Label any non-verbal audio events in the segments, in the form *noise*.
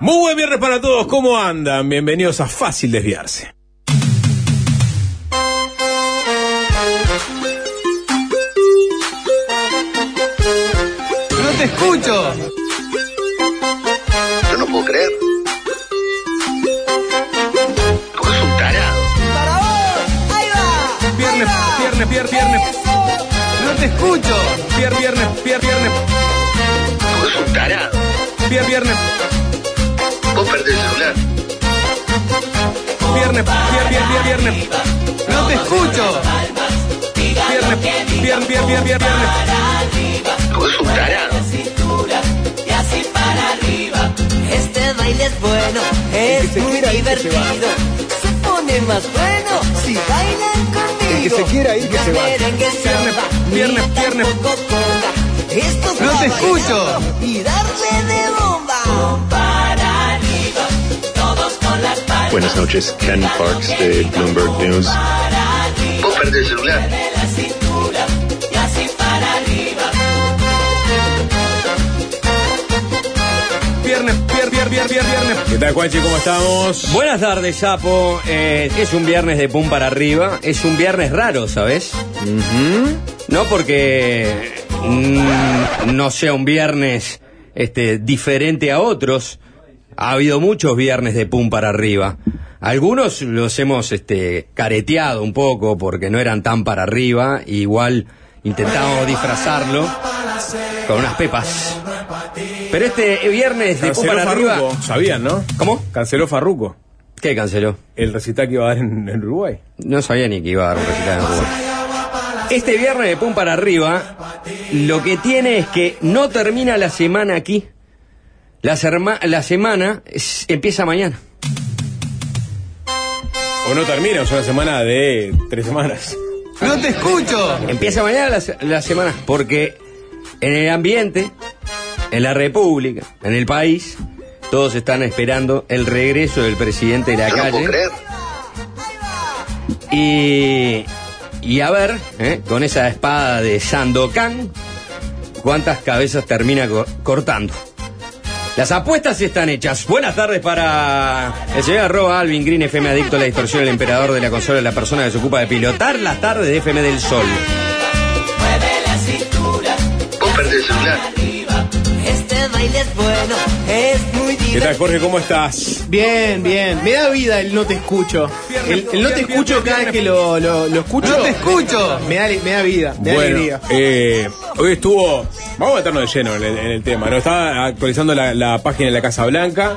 Muy buen viernes para todos, ¿cómo andan? Bienvenidos a Fácil Desviarse. No te escucho. Yo no puedo creer. Sos un tarado. ¡Para vos! ¡Ahí va! Viernes, viernes, viernes. No te escucho. Viernes, viernes, viernes, viernes, Vos sos un tarado. viernes, viernes, Vos perdés el celular. viernes, viernes, viernes, viernes, No te escucho. viernes, viernes, viernes, viernes, viernes. Vos sos un tarado. Este baile es bueno, es muy divertido. Se pone más bueno si bailan conmigo. El que se quiera ir, que se vaya. Viernes, viernes, viernes. Esto es No te escucho. Y darle de bomba. Buenas noches, Ken Parks de Bloomberg News. Vos perdés el celular. Viernes, viernes, viernes, viernes, viernes. ¿Qué tal, Juanchi? ¿Cómo estamos? Buenas tardes, Sapo. Eh, es un viernes de pum para arriba. Es un viernes raro, ¿sabes? No porque mm, no sea un viernes este, diferente a otros. Ha habido muchos viernes de pum para arriba. Algunos los hemos este, careteado un poco porque no eran tan para arriba. Igual intentamos disfrazarlo con unas pepas. Pero este viernes de pum para arriba. Sabían, ¿no? ¿Cómo? Canceló Farruco. ¿Qué canceló? El recital que iba a dar en, en Uruguay. No sabía ni que iba a dar un recital en Uruguay. Este viernes de Pum para arriba, lo que tiene es que no termina la semana aquí. La, serma- la semana es- empieza mañana. O no termina, es una semana de tres semanas. No te escucho. Empieza mañana la, la semana, porque en el ambiente, en la República, en el país, todos están esperando el regreso del presidente de la Yo no puedo calle. creer. Y, y a ver, ¿eh? con esa espada de Sandokan, cuántas cabezas termina co- cortando. Las apuestas están hechas. Buenas tardes para el señor arroba Alvin Green, FM adicto a la distorsión, el emperador de la consola, la persona que se ocupa de pilotar las tardes de FM del Sol. Vos perdés el celular. Este baile es bueno, es muy ¿Qué tal, Jorge? ¿Cómo estás? Bien, bien. Me da vida el no te escucho. El, el no te escucho cada vez que lo, lo, lo escucho. No te escucho. Me da, me da vida, me da Bueno, alegría. eh, hoy estuvo. Vamos a meternos de lleno en el, en el tema. ¿no? Estaba actualizando la, la página de la Casa Blanca.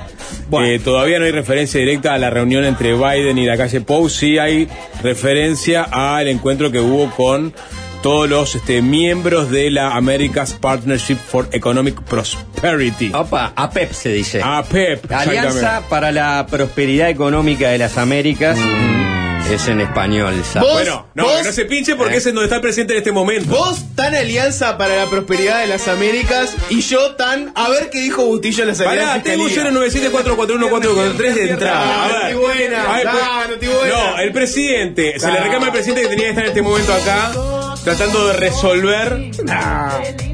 Bueno. Eh, todavía no hay referencia directa a la reunión entre Biden y la calle Pou. Sí hay referencia al encuentro que hubo con todos los este, miembros de la America's Partnership for Economic Prosperity. Opa, APEP se dice. APEP. Alianza para la Prosperidad Económica de las Américas. Es en español. ¿Vos? Bueno, no, ¿Vos? que no se pinche porque Eh. es en donde está el presidente en este momento. Vos tan alianza para la prosperidad de las Américas y yo tan a ver qué dijo Bustillo en la salida Pará, tengo fiscalía. 097441443 de entrada. A Ah, ver. no buena, A ver, ah, pues- no. No, el presidente, se le Ah. reclama al presidente que tenía que estar en este momento acá, tratando de resolver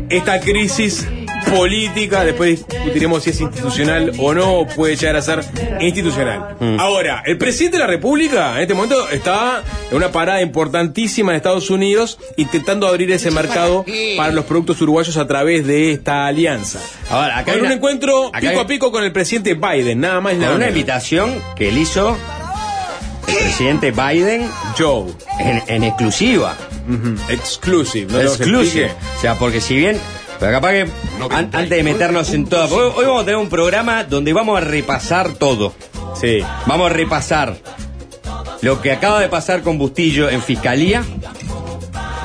esta crisis política. Después discutiremos si es institucional o no, puede llegar a ser institucional. Ahora, el presidente de la República en este momento está en una parada importantísima en Estados Unidos, intentando abrir ese mercado para los productos uruguayos a través de esta alianza. Ahora, acá hay Con un una- encuentro acá pico hay- a pico con el presidente Biden, nada más y Con nada una menos. invitación que él hizo el presidente Biden Joe. en, en exclusiva. Exclusive. ¿no? exclusive. O sea, porque si bien. Pero capaz que an- antes de meternos en todo. Hoy, hoy vamos a tener un programa donde vamos a repasar todo. Sí. Vamos a repasar lo que acaba de pasar con Bustillo en fiscalía.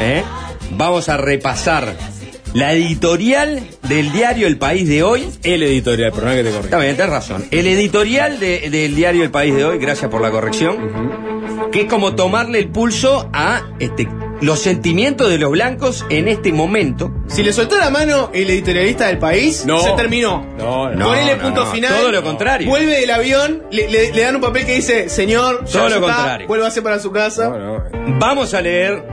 ¿eh? Vamos a repasar la editorial del diario El País de hoy. El editorial, perdón que te corrija. Está bien, tenés razón. El editorial de- del diario El País de hoy, gracias por la corrección, que es como tomarle el pulso a este, los sentimientos de los blancos en este momento. Si le soltó la mano el editorialista del país, No. se terminó. No, no. Ponele no, punto no, final. todo lo contrario. Vuelve del avión, le, le- le dan un papel que dice, señor, Todo lo contrario. vuélvase para su casa. No, no. Vamos a leer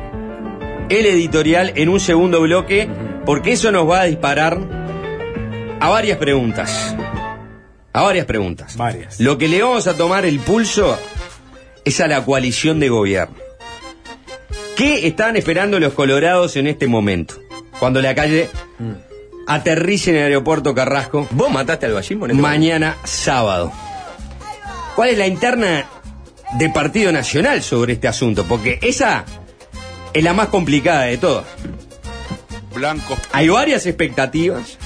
el editorial en un segundo bloque, porque eso nos va a disparar a varias preguntas. a varias preguntas. Varias. Lo que le vamos a tomar el pulso es a la coalición de gobierno. ¿Qué están esperando los colorados en este momento? Cuando la calle aterrice en el aeropuerto Carrasco. ¿Vos mataste al en este Mañana sábado. ¿Cuál es la interna de Partido Nacional sobre este asunto? Porque esa es la más complicada de todas. Blancos. Hay varias expectativas,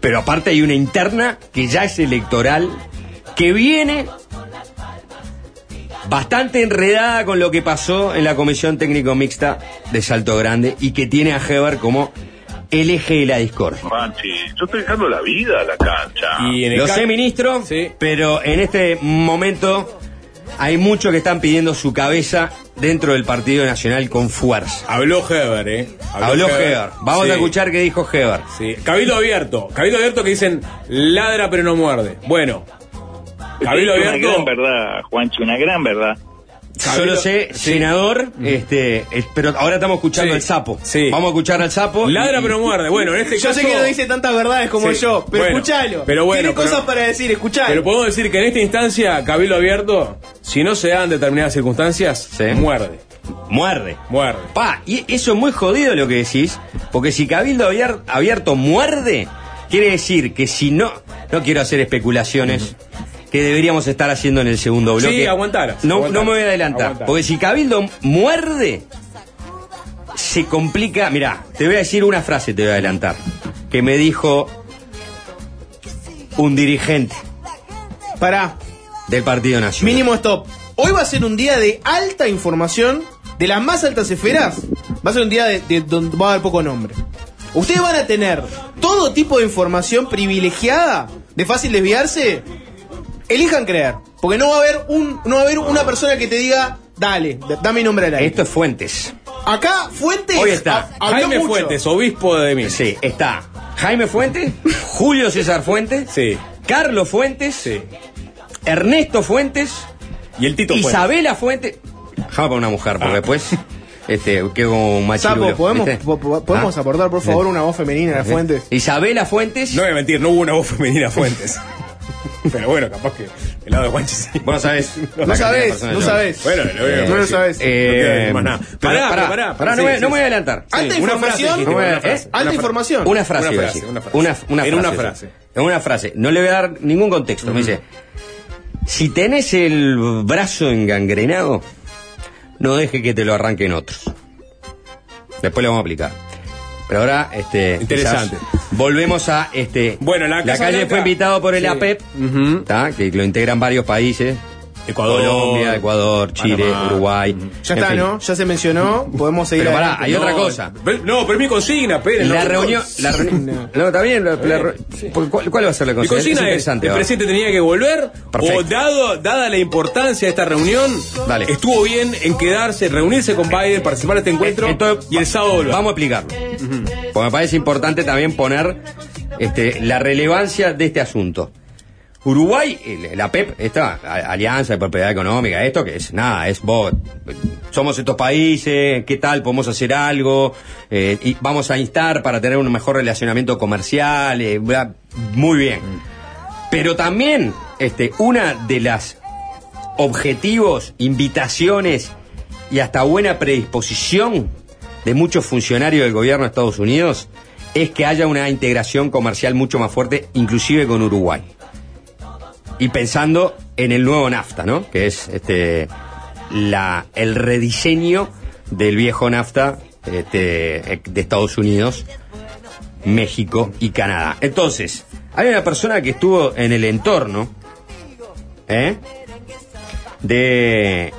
pero aparte hay una interna que ya es electoral, que viene bastante enredada con lo que pasó en la Comisión Técnico Mixta de Salto Grande y que tiene a Heber como el eje de la discordia. Juanchi, yo estoy dejando la vida a la cancha. Y en el Lo sé, ministro, Sí. pero en este momento hay muchos que están pidiendo su cabeza dentro del Partido Nacional con fuerza. Habló Heber, ¿eh? Habló Heber. Vamos Sí, a escuchar qué dijo Heber. Sí. Cabildo abierto. Cabildo abierto que dicen ladra pero no muerde. Bueno. *laughs* Cabildo Es una abierto. gran verdad, Juanchi, una gran verdad. Solo sé, sí. senador, este, es- pero ahora estamos escuchando Sí, al sapo. sí. Vamos a escuchar al sapo. Ladra y- pero muerde. Bueno, en este Yo caso. sé que no dice tantas verdades como Sí, yo, pero bueno, escuchalo. pero bueno, Tiene pero- cosas para decir, escuchalo. Pero podemos decir que en esta instancia, Cabildo abierto, si no se dan determinadas circunstancias, Sí. muerde. Muerde. Muerde. Pa, y eso es muy jodido lo que decís, porque si Cabildo abier- abierto muerde, quiere decir que si no, no quiero hacer especulaciones que deberíamos estar haciendo en el segundo bloque. Sí, aguantalas, No, no me voy a adelantar, porque si Cabildo muerde, se complica. Mirá, te voy a decir una frase, te voy a adelantar, que me dijo un dirigente Pará, del Partido Nacional. mínimo stop. Hoy va a ser un día de alta información, de las más altas esferas. Va a ser un día de, de donde va a haber poco nombre. Ustedes van a tener todo tipo de información privilegiada, de fácil desviarse. Elijan creer, porque no va a haber un, no va a haber una persona que te diga, dale, dame mi nombre al aire. Esto es Fuentes. Acá Fuentes Hoy está ha- Jaime mucho. Fuentes, obispo de mí. Sí, está Jaime Fuentes, Julio César Fuentes, Sí. Carlos Fuentes, Sí. Ernesto Fuentes, Y el Tito Fuentes. Isabela Fuentes. Poner una mujer, porque Ah. después este, quedo un machirulo. Sapo, ¿podemos, ¿viste? po- po- ¿podemos Ah. aportar por favor una voz femenina a las fuentes? Isabela Fuentes. No voy a mentir, no hubo una voz femenina Fuentes. *laughs* *laughs* Pero bueno, capaz que el lado de Juanchi sí. Vos no sabés. *laughs* No sabés, no sabés. Bueno, lo voy a No lo sabés. No nada. pero Pará, pará, pará, pará, no, me, sí, no me voy a adelantar. Alta información. ¿eh? Alta información. Una frase, Una frase, una frase. En una frase. frase. En una frase. No le voy a dar ningún contexto. Me dice, si tenés el brazo engangrenado, no deje que te lo arranquen otros. Después lo vamos a aplicar. Pero ahora, este. Interesante. quizás Volvemos a este. Bueno, la Casa calle Blanca- fue invitado por el Sí. APEP. ¿tá? que lo integran varios países. Ecuador. Colombia, Ecuador, Chile, Panamá. Uruguay. Ya en está, fin. ¿no? Ya se mencionó, podemos seguir Pero pará, adelante. hay otra cosa. No, pero es mi consigna, esperen. La no, reunión. La reunión. *laughs* No, está bien. la- la re- ¿cuál, cuál va a ser la Mi consigna? consigna es, interesante. el ahora. presidente tenía que volver Perfecto. o dado, dada la importancia de esta reunión, Dale. estuvo bien en quedarse, reunirse con Biden, participar de este encuentro Entonces, y el sábado volver. Vamos a explicarlo. Porque me parece importante también poner este, la relevancia de este asunto. Uruguay, la PEP, esta a- alianza de propiedad económica, esto que es nada, es vos, somos estos países, ¿qué tal? ¿Podemos hacer algo? Eh, y vamos a instar para tener un mejor relacionamiento comercial, eh, muy bien. Pero también, este, una de las objetivos, invitaciones y hasta buena predisposición de muchos funcionarios del gobierno de Estados Unidos es que haya una integración comercial mucho más fuerte, inclusive con Uruguay. Y pensando en el nuevo NAFTA, ¿no? Que es este la, el rediseño del viejo NAFTA este, de Estados Unidos, México y Canadá. Entonces, hay una persona que estuvo en el entorno, ¿eh? De,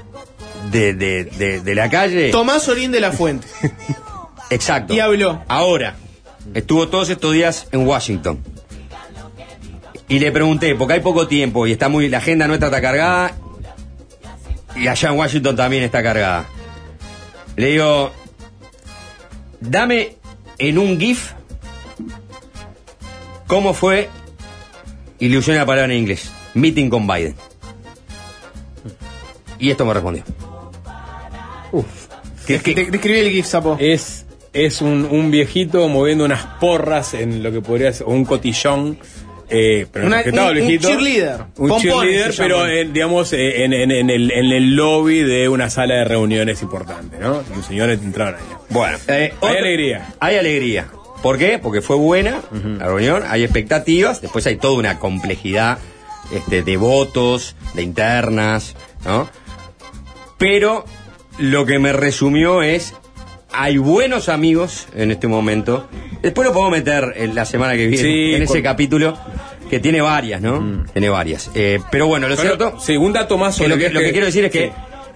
de, de, de, de la calle. Tomás Orín de la Fuente. *laughs* Exacto. Y habló. Ahora, estuvo todos estos días en Washington. Y le pregunté, porque hay poco tiempo y está muy, la agenda nuestra está cargada y allá en Washington también está cargada. Le digo, dame en un GIF cómo fue, y le usé una palabra en inglés, meeting con Biden. Y esto me respondió. De- Describí el GIF, sapo. Es, es un, un viejito moviendo unas porras en lo que podría ser, o un cotillón Eh, pero Una- un- un cheerleader. Un Pompones cheerleader, pero en, digamos en, en- en el, en el lobby de una sala de reuniones importante, ¿no? Y un señor entraron ahí. Bueno, eh, Hay alegría. Hay alegría. ¿Por qué? Porque fue buena la reunión, hay expectativas, después hay toda una complejidad este, de votos, de internas, ¿no? Pero lo que me resumió es, hay buenos amigos en este momento. Después lo podemos meter en la semana que viene, Sí, en ese capítulo, que tiene varias, ¿no? Tiene varias. Eh, pero bueno, lo Pero, cierto... sí, un dato más sobre lo, que, es lo que quiero decir es que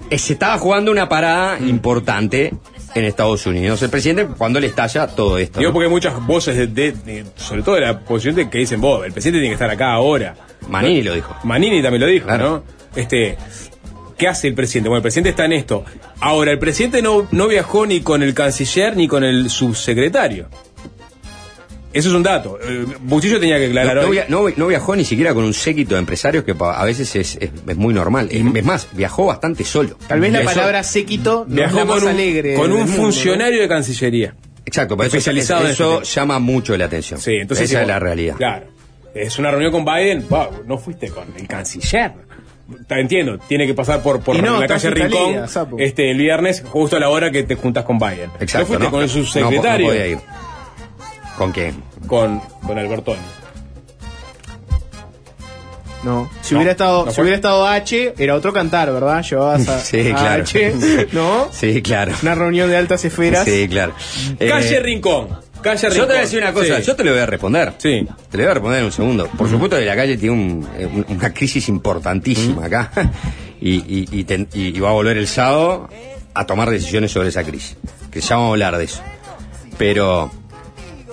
eh, se estaba jugando una parada importante en Estados Unidos. El presidente, cuando le estalla todo esto. Digo ¿no? porque hay muchas voces, de, de- de- sobre todo de la oposición, de- que dicen, vos, el presidente tiene que estar acá ahora. Manini lo dijo. Manini también lo dijo, Claro. ¿no? Este, ¿qué hace el presidente? Bueno, el presidente está en esto. Ahora, el presidente no, no viajó ni con el canciller ni con el subsecretario. Eso es un dato. Eh, Bustillo tenía que aclarar no via- no- no viajó ni siquiera con un séquito de empresarios que pa- a veces es, es- es muy normal. Es, es más, viajó bastante solo. Tal vez la Viajó- palabra séquito no es Viajó la más con un, alegre. con un mundo, ¿no? funcionario de Cancillería. Exacto, pero eso, Especializado en eso este llama mucho la atención. Sí, entonces Esa sí, es la realidad. Claro. Es una reunión con Biden. Wow, no fuiste con el canciller. Te entiendo, tiene que pasar por, por no, la calle Rincón Italia, este, el viernes, justo a la hora que te juntas con Biden. Exacto. no fuiste con el No, subsecretario, no podía ir. ¿Con quién? con, con Albertoni. No. Si No, hubiera estado, no si hubiera estado H, era otro cantar, ¿verdad? Llevabas a, *laughs* Sí, a claro. H, ¿no? *laughs* Sí, claro. Una reunión de altas esferas. Sí, claro. Calle Eh, Rincón. Calle Rincón. Yo te voy a decir una cosa, Sí. yo te lo voy a responder. Sí. Te lo voy a responder en un segundo. Por supuesto que la calle tiene un- eh, un- una crisis importantísima acá *laughs* y, y- y ten- y- y va a volver el sábado a tomar decisiones sobre esa crisis. Que ya vamos a hablar de eso. Pero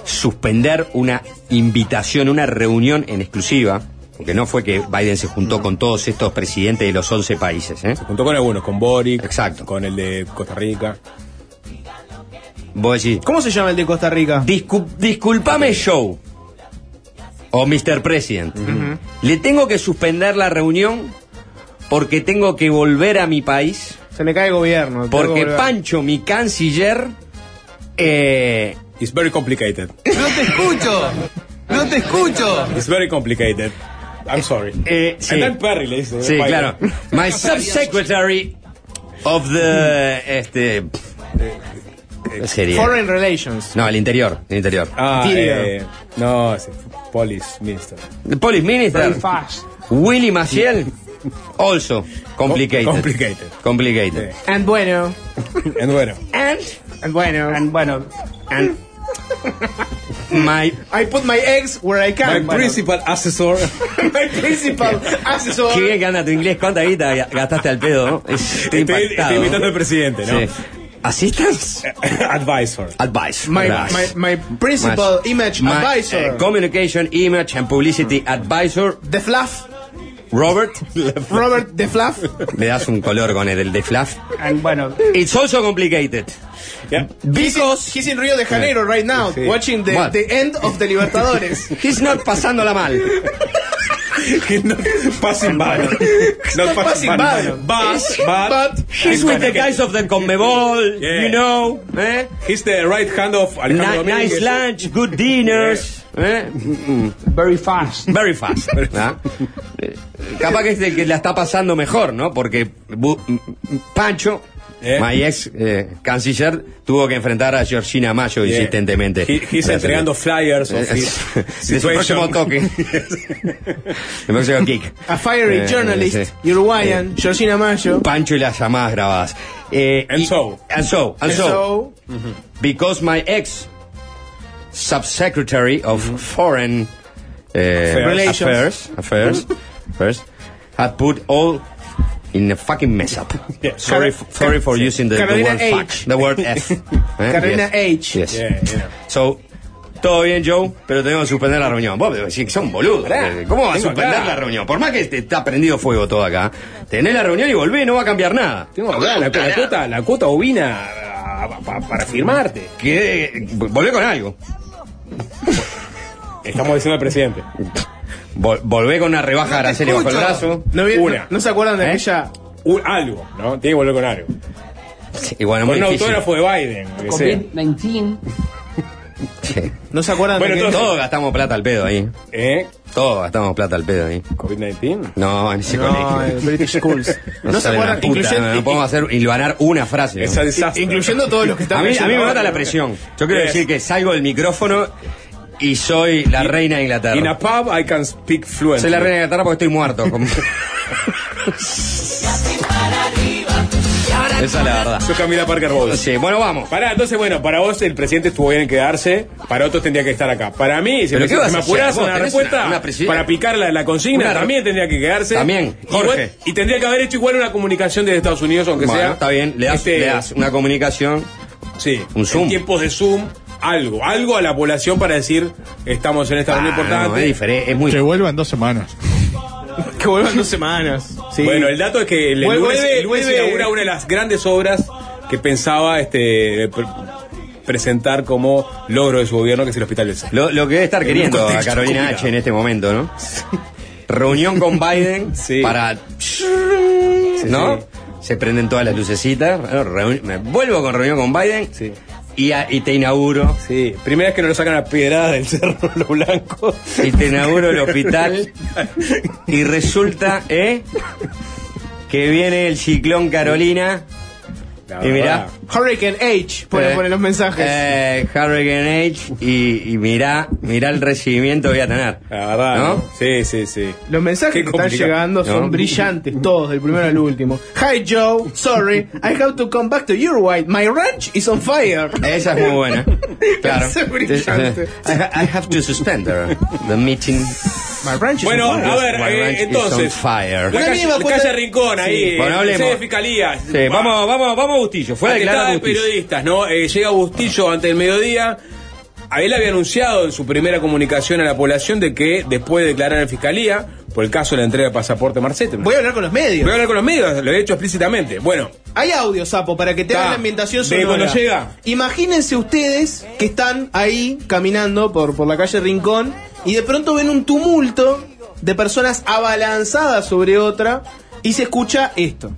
suspender una invitación, una reunión en exclusiva, porque no fue que Biden se juntó con todos estos presidentes de los 11 países. ¿eh? Se juntó con algunos, con Boric, Exacto. con el de Costa Rica. Vos decís, ¿Cómo se llama el de Costa Rica? Discu- disculpame, Joe. O Mr. President. Le tengo que suspender la reunión porque tengo que volver a mi país. Se me cae el gobierno. Porque. Pancho, mi canciller, eh, It's very complicated. No te escucho. No te escucho. It's very complicated. I'm sorry. eh, sí, And I'm Perry, le dice. sí, claro. My *laughs* subsecretary of the, este, ¿qué sería? Foreign Relations. No, el interior, el interior. Ah, eh, no, sí, Police Minister. Police minister. Fast. Willy Maciel, also complicated. Com- complicated. Complicated. And bueno. *laughs* And bueno. And, And bueno. and bueno, and my I put my eggs where I My can. Bueno. principal assessor. *laughs* my principal asesor. Qué bien que anda tu inglés, ¿cuánta guita gastaste al pedo? Estoy Estoy, estoy imitando al presidente, ¿no? Sí. Assistance? *laughs* Advisor. Advice. My, my, my principal image my, advisor. eh, communication, image and publicity advisor, the Fluff. Robert. Robert the Fluff. *laughs* Le das un color con el, el de fluff. And bueno. It's also complicated. Yeah. Because he's in Rio de Janeiro right now, Sí. watching the, the end of the Libertadores. *laughs* He's not pasándola mal. *laughs* Not passing by. Not *laughs* passing by. But, but, But He's with the guys of the Conmebol, Yeah. you know. Eh? He's the right hand of Alejandro Ni- nice lunch, good dinners. *laughs* eh? very fast. Very fast. ¿ah? Capaz que es el que la está pasando mejor, ¿no? Porque Pancho, Eh. my ex eh, canciller, tuvo que enfrentar a Georgina Mayo Yeah. insistentemente. He- he's entregando flyers of Eh, his de su próximo situation. toque. *laughs* El próximo kick. A fiery Eh, journalist, sí. Uruguayan, Georgina Mayo. Pancho y las llamadas grabadas. Eh, And y- so. And so. And so. because my ex subsecretary of foreign uh, Relations. affairs affairs affairs had put all in a fucking mess up. *laughs* Yeah. Sorry, Car- sorry for using the, word H. fuck, the word F. *laughs* Eh, Carolina yes. H. Yes. Yeah, yeah. So, todo bien, Joe, pero tenemos que suspender la reunión. Vos decís que son boludos. Pará. ¿Cómo vas a suspender acá. la reunión? Por más que te está prendido fuego todo acá, tenés la reunión y volvés, no va a cambiar nada. Tengo acá la, la cuota, la cuota ovina ah, pa- para firmarte. Que, volvé con algo. Estamos diciendo al presidente. *laughs* Vol- volvé con una rebaja de arancel bajo el brazo. ¿No, vi- Una. no- no se acuerdan de ¿Eh? aquella Un- algo, ¿no? Tiene que volver con algo. Bueno, Con un difícil. autógrafo de Biden. lo que sea. COVID-19? Sí. ¿No se acuerdan Bueno, de Todos gastamos plata al pedo ahí. ¿Eh? Todos gastamos plata al pedo ahí. ¿COVID-19? No, en ese No, colegio. British Schools. *laughs* No, No se acuerdan, puta, incluyendo- no podemos hacer hilvanar una frase. ¿no? Es. Incluyendo todos los que están A mí, a mí me mata la presión. Yo quiero Yes. decir que salgo del micrófono y soy la reina de Inglaterra. In a pub I can speak fluently. Soy la reina de Inglaterra porque estoy muerto. Como- *laughs* Esa es la verdad. Soy Camila Parker Bowles. Sí, bueno, vamos. Pará, entonces, bueno, para vos el presidente estuvo bien en quedarse, para otros tendría que estar acá. Para mí, si ¿Pero me, si me apurás una respuesta, una- una presi- para picar la, la consigna, Una- también tendría que quedarse. También, Igual- Jorge. y tendría que haber hecho igual una comunicación desde Estados Unidos, aunque Bueno, sea. está bien, le das, este, le das una comunicación. Sí, un Zoom. En tiempos de Zoom, algo, algo a la población para decir, estamos en esta reunión Ah, no, importante. es diferente, es muy. Que vuelva en dos semanas. *laughs* Que vuelvan dos semanas. Sí. Bueno, el dato es que el lunes, el lunes vuelve- inaugura una de las grandes obras que pensaba este pre- presentar como logro de su gobierno, que es el Hospital del Sur. Lo, lo que debe estar En queriendo a Carolina. H en este momento, ¿no? Reunión con *laughs* Biden Sí. para. ¿No? Se prenden todas las lucecitas. Bueno, me vuelvo con reunión con Biden Sí. Y, a- y te inauguro. Sí, primera vez que no lo sacan a piedradas del cerro lo blanco. Y te inauguro el hospital. *laughs* Y resulta, ¿eh? Que viene el ciclón Carolina. La Y mirá. Hurricane H, pone, Eh, pone los mensajes. Eh, Hurricane H. Y, y mirá, mirá el recibimiento que voy a tener. La verdad, ¿No? ¿no? Sí, sí, sí. Los mensajes Qué que están llegando son ¿No? brillantes, todos, del primero al último. Hi Joe, sorry, I have to come back to Uruguay. My ranch is on fire. Esa es muy buena. *laughs* Claro. Es brillante. I, ha- I have to suspend the meeting. My ranch is Bueno, on a ver, My eh, entonces. on fire. La calle, la calle Rincón, ahí. Sí, bueno, hablemos. sede de fiscalía. Sí, vamos, vamos, vamos a Bustillo. Fue de periodistas, ¿no? Eh, llega Bustillo ante el mediodía. A él había anunciado en su primera comunicación a la población de que después de declarar en fiscalía, por el caso de la entrega de pasaporte Marcete. Voy a hablar con los medios. Voy a hablar con los medios, lo he hecho explícitamente. Bueno, Hay audio, Sapo, para que te hagan la ambientación ¿De sonora. cuando llega? Imagínense ustedes que están ahí caminando por, por la calle Rincón y de pronto ven un tumulto de personas abalanzadas sobre otra y se escucha esto.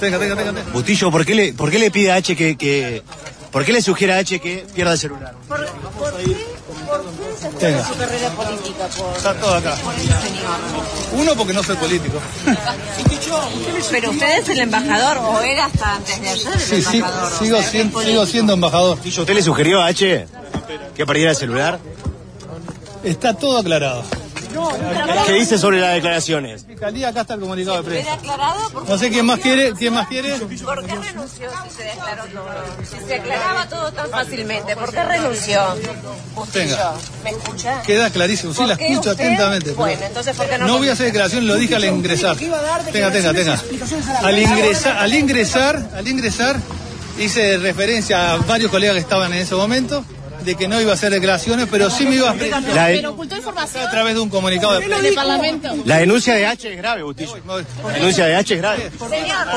Tenga, tenga, tenga, tenga. Bustillo, ¿por qué le, por qué le pide a H que, que. ¿Por qué le sugiere a H que pierda el celular? ¿Por, por qué se su carrera política? Por, Está todo acá. por señor. Uno, porque no soy político. *laughs* Pero usted es el embajador, o era hasta antes de ayer el Sí, sí, embajador. o sigo, sea, sigo político. siendo embajador. ¿Usted le sugirió a H que perdiera el celular? Está todo aclarado. ¿Qué dice sobre las declaraciones? Fiscalía, acá está el comunicado de ¿Queda prensa. No sé quién más quiere, quién más quiere. ¿Por qué renunció si se declaró todo? Si se aclaraba todo tan fácilmente, ¿por qué renunció? Bustillo, Tenga. ¿Me escucha? Queda clarísimo, sí ¿Por la escucho usted? atentamente. Bueno, entonces, ¿por qué no No voy a hacer declaración, lo dije al ingresar. Tenga, tenga, tenga. Al ingresar, al ingresar, al ingresar, hice referencia a varios colegas que estaban en ese momento de que no iba a hacer declaraciones, pero sí me iba a La, de- ocultó información a través de un comunicado de prensa. Parlamento. la denuncia de H es grave, Bustillo. La denuncia de H es grave.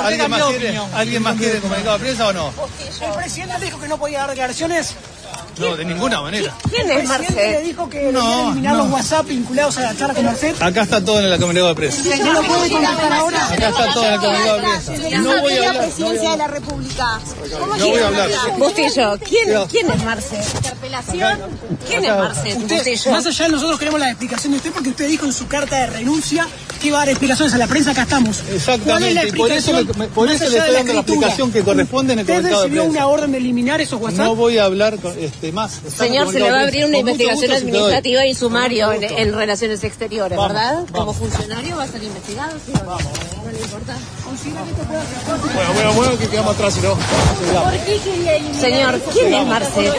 ¿Alguien más, quiere, ¿Alguien más quiere comunicado de prensa o no? El presidente dijo que no podía dar declaraciones. No, de ninguna manera. ¿quién es presidente le Marcet? dijo que No, eliminar no. los WhatsApp vinculados a la charla con Marcet. Acá está todo en el comunicado de prensa. ¿No lo puede contestar ahora? Acá está todo en el comunicado de prensa. No voy a hablar. presidencia de la República. ¿Cómo No voy a hablar. Bustillo, ¿quién, ¿quién es Marcet? ¿Interpelación? ¿Quién es Marcet? Usted, Bustillo. más allá de nosotros queremos la explicación de usted porque usted dijo en su carta de renuncia que iba a dar explicaciones a la prensa, acá estamos. ¿Cuál es la Exactamente, y por eso, explicación? me- por eso le estoy dando la explicación que corresponde en el ¿Usted comunicado de recibió prensa. una orden de eliminar esos WhatsApp? No voy a hablar con, este, Señor, se le va a abrir una investigación gusto administrativa y sumario en, en Relaciones Exteriores, Vamos, ¿verdad? vamos. Como funcionario va a ser investigado, ¿sí o no? ¿No le importa? Bueno, bueno, bueno, que quedamos atrás, si no. Señor, ¿quién es Marcet?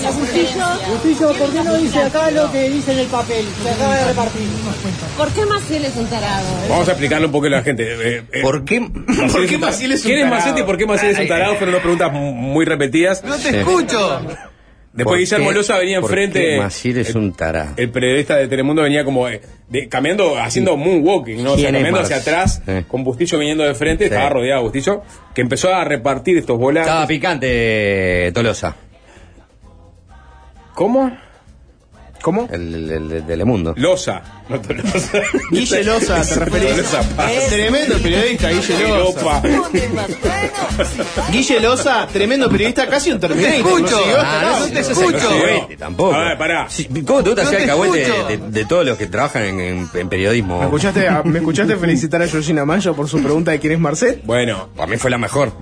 Bustillo, ¿por qué no dice acá lo que dice en el papel? Se acaba de repartir. ¿Por qué Marcel es un tarado? vamos a explicarle un poco a la gente. Eh, eh, ¿Por qué? ¿Por qué Maciel es un ¿Quién es? Macetti y por qué Maciel es un tarado? Fueron dos preguntas mu- muy repetidas. No te escucho. Después ¿Por Guillermo Loza venía enfrente. es un. El periodista de Telemundo venía como eh, de- caminando, haciendo moonwalking, ¿no? O sea, ¿Quién es caminando hacia atrás, con Bustillo viniendo de frente, Sí. estaba rodeado de Bustillo, que empezó a repartir estos volantes. Estaba picante, Tolosa. ¿Cómo? ¿Cómo? El, el, el de Telemundo. Loza. Guille Loza, te referís. Tremendo periodista, Guille Loza. Guille Loza, tremendo periodista, casi un Terminator. escucho. Ah, acá. no, no te escucho. Tampoco. A ver, pará. Sí, ¿Cómo te gusta hacer te alcahuete de, todos los que trabajan en, en- en periodismo? ¿Me escuchaste, a- ¿Me escuchaste felicitar a Georgina Mayo por su pregunta de quién es Marcet? Bueno, Para mí fue la mejor.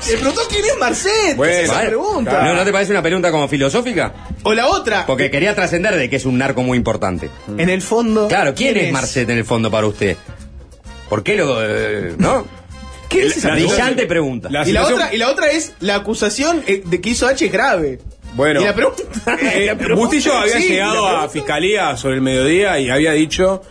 Se preguntó quién es Marcet. Bueno, esa ¿Vale? pregunta. ¿No, ¿No te parece una pregunta como filosófica? O la otra. Porque quería trascender de que es un narco muy importante. En el fondo. Claro, ¿quién es Marcet en el fondo para usted? ¿Por qué lo.? eh, ¿No? ¿Qué es esa La- pregunta? Brillante pregunta. La Y la, otra, y la otra es la acusación eh, de que hizo H es grave. Bueno. Y la pregunta. Eh, *laughs* la pregunta- Bustillo había sí, llegado a fiscalía sobre el mediodía y había dicho.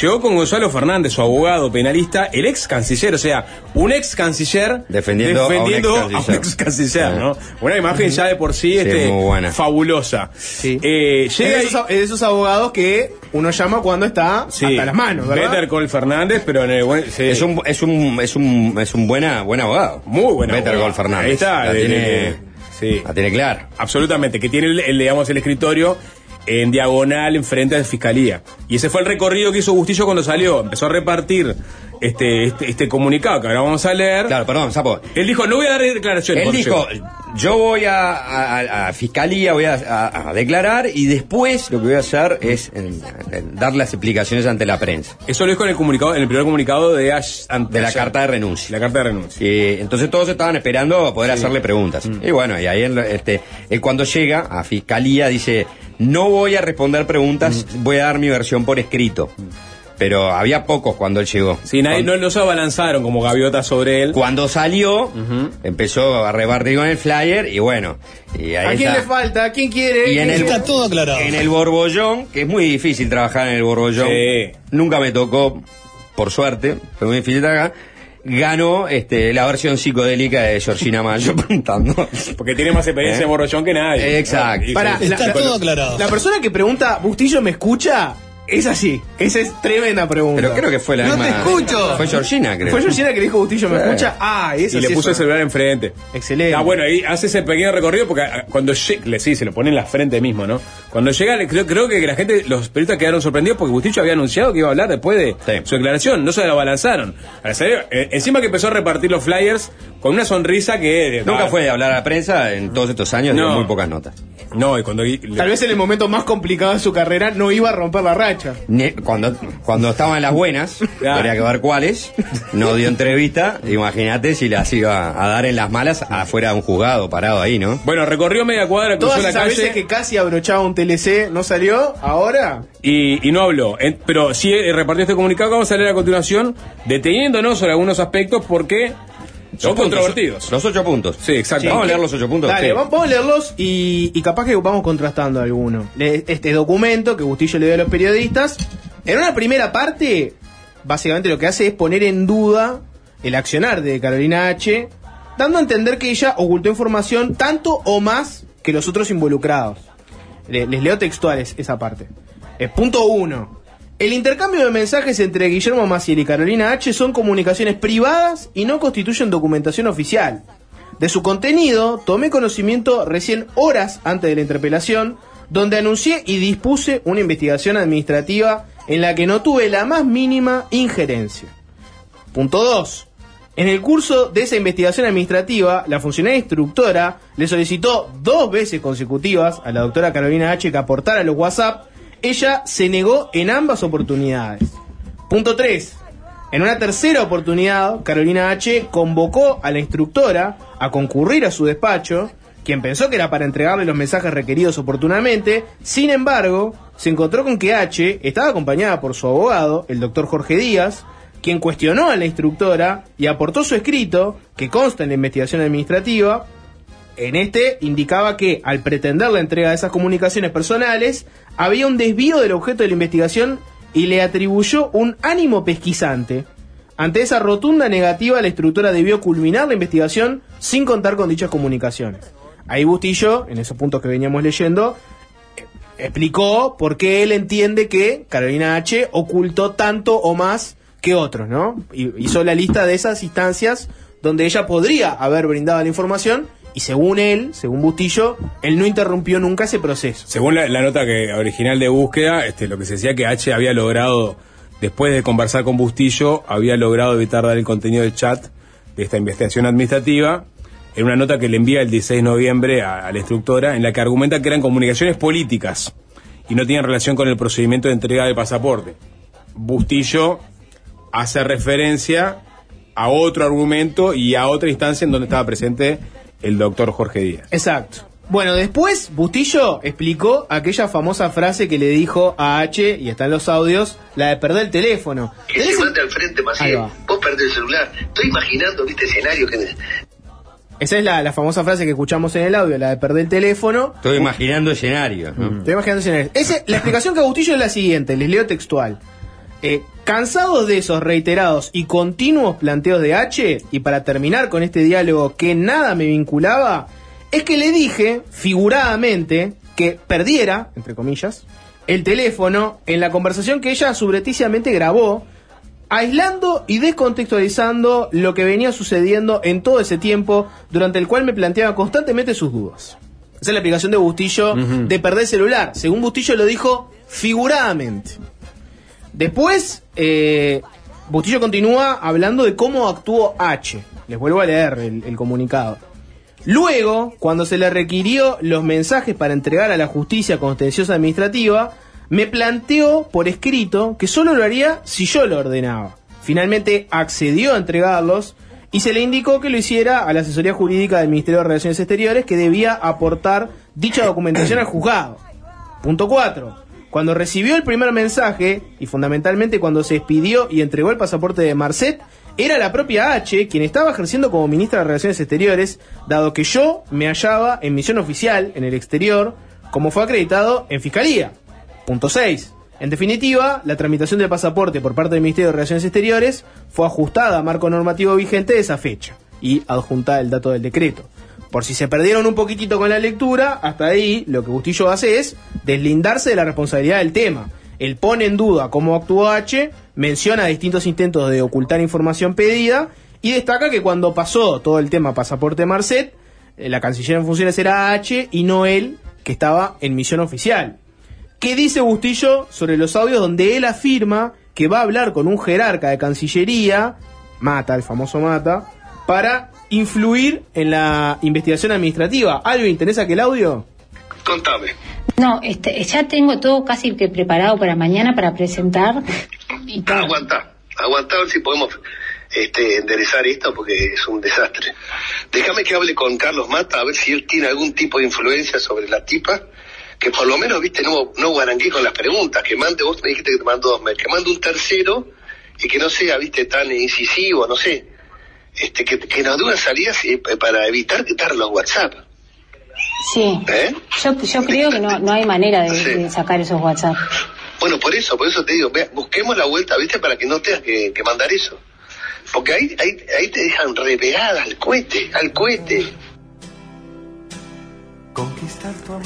Llegó con Gonzalo Fernández, su abogado penalista, el ex canciller, o sea, un ex canciller Defendiendo a un ex canciller. ¿no? Una imagen ya de por sí, Sí, este, muy buena. fabulosa. Sí. Eh, Es llega de, esos, es de esos abogados que uno llama cuando está sí, hasta las manos, ¿verdad? Better Call Fernández, pero en el buen- sí. Es un, es un, es un, es un buena, buen abogado. muy bueno. Better Call Fernández. Ahí está. La de- tiene, de- sí. la tiene clara. Absolutamente, que tiene el, el, digamos, el escritorio en diagonal enfrente de la fiscalía. Y ese fue el recorrido que hizo Bustillo cuando salió. Empezó a repartir este, este, este comunicado que ahora vamos a leer. Claro, perdón, Sapo. Él dijo, no voy a dar declaraciones. Él dijo, llegue". yo voy a, a- a fiscalía, voy a, declarar y después lo que voy a hacer es en- en dar las explicaciones ante la prensa. Eso lo dijo en el comunicado, en el primer comunicado de Ash, ante- De la ayer. carta de renuncia. La carta de renuncia. Y entonces todos estaban esperando poder hacerle preguntas. Y bueno, y ahí él, este, él cuando llega a fiscalía dice, no voy a responder preguntas, voy a dar mi versión por escrito. Pero había pocos cuando él llegó. Sí, nadie, no, no se abalanzaron como gaviotas sobre él. Cuando salió, empezó a repartir con el flyer y bueno. Y ahí ¿A quién está. le falta? ¿A quién quiere? Y en el, Está todo aclarado. en el borbollón, que es muy difícil trabajar en el borbollón. Sí. Nunca me tocó, por suerte, fue muy difícil trabajar. Ganó este, la versión psicodélica de Georgina Mayo *laughs* preguntando. Porque tiene más experiencia ¿Eh? en borrollón que nadie. Exacto. Pará, Está la- todo aclarado. La persona que pregunta, ¿Bustillo me escucha? Es así. Esa es tremenda pregunta. Pero creo que fue la No misma. te escucho. Fue Georgina, creo. ¿Fue Georgina que le dijo Bustillo me escucha? Ah, esa y le sí puso el es celular enfrente. Excelente. Ah, bueno, ahí hace ese pequeño recorrido porque ah, cuando llega, le sí, se lo pone en la frente mismo, ¿no? Cuando llega, le- creo, creo que la gente, los periodistas quedaron sorprendidos porque Bustillo había anunciado que iba a hablar después de Sí. su declaración, no se lo balanzaron. Eh, encima que empezó a repartir los flyers con una sonrisa que... Nunca ah, fue de hablar a la prensa en todos estos años, No. dio muy pocas notas. No, y cuando... y- Tal vez en el momento más complicado de su carrera no iba a romper la racha. Ni- Cuando, cuando estaban en las buenas, *laughs* Claro. habría que ver cuáles, no dio entrevista, imagínate si las iba a dar en las malas afuera de un juzgado parado ahí, ¿no? Bueno, recorrió media cuadra, cruzó Todas la esas veces calle que casi abrochaba un TLC, ¿no salió? Ahora, y, y no habló. En- pero sí eh, repartió este comunicado que vamos a leer a continuación, deteniéndonos sobre algunos aspectos porque son controvertidos. Los ocho puntos. Sí, exacto. Vamos a leer los ocho puntos. Dale, Sí. vamos a leerlos y, y capaz que vamos contrastando alguno. Este documento que Bustillo le dio a los periodistas, en una primera parte, básicamente lo que hace es poner en duda el accionar de Carolina H., dando a entender que ella ocultó información tanto o más que los otros involucrados. Le- les leo textuales esa parte. Eh, punto 1. El intercambio de mensajes entre Guillermo Maciel y Carolina H. son comunicaciones privadas y no constituyen documentación oficial. De su contenido tomé conocimiento recién horas antes de la interpelación, donde anuncié y dispuse una investigación administrativa en la que no tuve la más mínima injerencia. Punto 2. En el curso de esa investigación administrativa, la funcionaria instructora le solicitó dos veces consecutivas a la doctora Carolina H. que aportara los WhatsApp. Ella se negó en ambas oportunidades. Punto 3. En una tercera oportunidad, Carolina H. convocó a la instructora a concurrir a su despacho, quien pensó que era para entregarle los mensajes requeridos oportunamente. Sin embargo, se encontró con que H. estaba acompañada por su abogado, el doctor Jorge Díaz, quien cuestionó a la instructora y aportó su escrito, que consta en la investigación administrativa. En este indicaba que, al pretender la entrega de esas comunicaciones personales, había un desvío del objeto de la investigación y le atribuyó un ánimo pesquisante. Ante esa rotunda negativa, la instructora debió culminar la investigación sin contar con dichas comunicaciones. Ahí Bustillo, en esos puntos que veníamos leyendo, eh, explicó por qué él entiende que Carolina H. ocultó tanto o más que otros, ¿no? Hizo la lista de esas instancias donde ella podría haber brindado la información Y según él, según Bustillo, él no interrumpió nunca ese proceso. Según la, nota que original de búsqueda, este, lo que se decía que H había logrado, después de conversar con Bustillo, había logrado evitar dar el contenido del chat de esta investigación administrativa. En una nota que le envía el 16 de noviembre a, a la instructora, en la que argumenta que eran comunicaciones políticas y no tenían relación con el procedimiento de entrega del pasaporte. Bustillo hace referencia a otro argumento y a otra instancia en donde estaba presente el doctor Jorge Díaz. Exacto. Bueno, después Bustillo explicó aquella famosa frase que le dijo a H, y está en los audios, la de perder el teléfono. Que se mande al frente, Maciel. Vos perdés el celular. Estoy imaginando, viste, escenario que... Esa es la, la famosa frase que escuchamos en el audio, la de perder el teléfono. Estoy imaginando escenarios, ¿no? Estoy imaginando escenarios. Ese- la explicación que Bustillo es la siguiente, les leo textual. Eh, cansados de esos reiterados y continuos planteos de H, y para terminar con este diálogo que nada me vinculaba, es que le dije, figuradamente, que perdiera, entre comillas, el teléfono en la conversación que ella subrepticiamente grabó, aislando y descontextualizando lo que venía sucediendo en todo ese tiempo, durante el cual me planteaba constantemente sus dudas. Esa es la explicación de Bustillo de perder celular. Según Bustillo lo dijo figuradamente. Después, eh, Bustillo continúa hablando de cómo actuó H. Les vuelvo a leer el, comunicado. Luego, cuando se le requirió los mensajes para entregar a la justicia contenciosa administrativa, me planteó por escrito que solo lo haría si yo lo ordenaba. Finalmente accedió a entregarlos y se le indicó que lo hiciera a la asesoría jurídica del Ministerio de Relaciones Exteriores que debía aportar dicha documentación al juzgado. Punto 4. Cuando recibió el primer mensaje, y fundamentalmente cuando se expidió y entregó el pasaporte de Marcet, era la propia H quien estaba ejerciendo como ministra de Relaciones Exteriores, dado que yo me hallaba en misión oficial en el exterior, como fue acreditado en Fiscalía. Punto 6. En definitiva, la tramitación del pasaporte por parte del Ministerio de Relaciones Exteriores fue ajustada a marco normativo vigente de esa fecha y adjuntada el dato del decreto. Por si se perdieron un poquitito con la lectura, hasta ahí lo que Bustillo hace es deslindarse de la responsabilidad del tema. Él pone en duda cómo actuó H, menciona distintos intentos de ocultar información pedida y destaca que cuando pasó todo el tema pasaporte Marcet, eh, la canciller en funciones era H y no él, que estaba en misión oficial. ¿Qué dice Bustillo sobre los audios donde él afirma que va a hablar con un jerarca de Cancillería, Mata, el famoso Mata, para influir en la investigación administrativa? ¿Algo interesa que el audio? Contame. No, este, ya tengo todo casi que preparado para mañana para presentar. Y todo. Aguanta, aguanta a ver si podemos este, enderezar esto porque es un desastre. Déjame que hable con Carlos Mata a ver si él tiene algún tipo de influencia sobre la tipa. Que por lo menos, viste, no, no guaranqué con las preguntas. Que mande, vos me dijiste que te mandó dos mails. Que mande un tercero y que no sea, viste, tan incisivo, no sé. Este, que, que nos salidas eh, para evitar quitar los WhatsApp. Sí. ¿Eh? Yo, yo creo que no, no hay manera de, de sacar esos WhatsApp. Bueno, por eso, por eso te digo, vea, busquemos la vuelta, ¿viste? Para que no tengas que, que mandar eso. Porque ahí, ahí, ahí te dejan repegada al cohete, al cohete.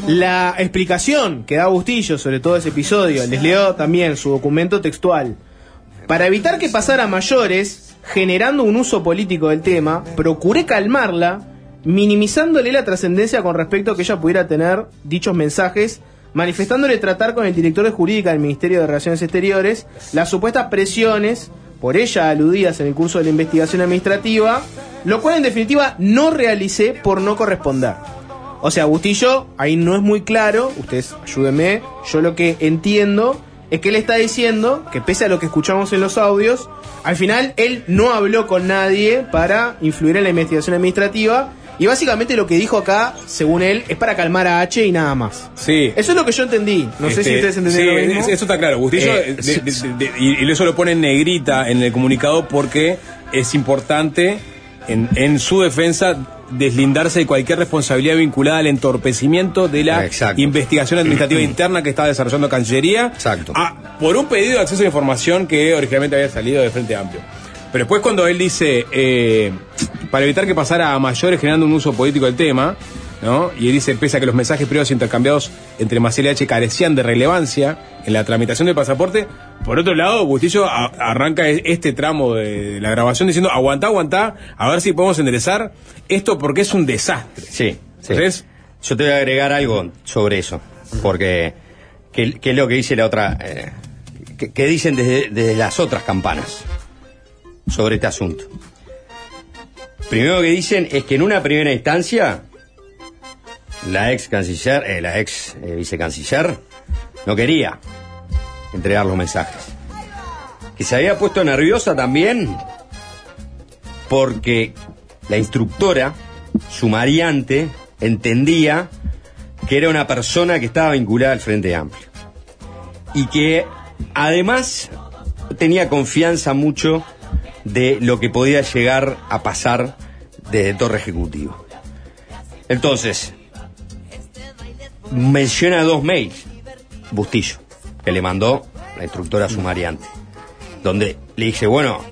La explicación que da Bustillo sobre todo ese episodio, les leo también su documento textual. Para evitar que pasara a mayores, generando un uso político del tema, procuré calmarla, minimizándole la trascendencia con respecto a que ella pudiera tener dichos mensajes, manifestándole tratar con el director de jurídica del Ministerio de Relaciones Exteriores las supuestas presiones por ella aludidas en el curso de la investigación administrativa, lo cual en definitiva no realicé por no corresponder. O sea, Bustillo, ahí no es muy claro, ustedes ayúdenme, yo lo que entiendo es que él está diciendo que pese a lo que escuchamos en los audios, al final él no habló con nadie para influir en la investigación administrativa y básicamente lo que dijo acá, según él, es para calmar a H y nada más. Sí. Eso es lo que yo entendí. No sé si Este, ustedes entendieron sí, lo mismo. es- Eso está claro. Bustillo, Eh, de- de- de- de- y, y eso lo pone en negrita en el comunicado porque es importante en, en su defensa deslindarse de cualquier responsabilidad vinculada al entorpecimiento de la investigación administrativa *clears throat* interna que está desarrollando Cancillería Exacto. Ah, por un pedido de acceso a información que originalmente había salido de Frente Amplio. Pero después cuando él dice, eh, para evitar que pasara a mayores generando un uso político del tema, ¿no? Y él dice, pese a que los mensajes privados intercambiados entre Maciel y H carecían de relevancia en la tramitación del pasaporte, Por otro lado, Bustillo a- arranca e- este tramo de la grabación diciendo, aguantá, aguantá, a ver si podemos enderezar esto porque es un desastre. Sí, sí. Yo te voy a agregar algo sobre eso, porque ¿qué, qué es lo que dice la otra, eh, que dicen desde, desde las otras campanas sobre este asunto? Primero que dicen es que en una primera instancia la ex canciller, eh, la ex eh, vicecanciller no quería entregar los mensajes. Que se había puesto nerviosa también porque la instructora, sumariante, entendía que era una persona que estaba vinculada al Frente Amplio. Y que además tenía confianza mucho de lo que podía llegar a pasar desde Torre Ejecutivo. Entonces, menciona dos mails, Bustillo, que le mandó la instructora sumariante, donde le dice, bueno,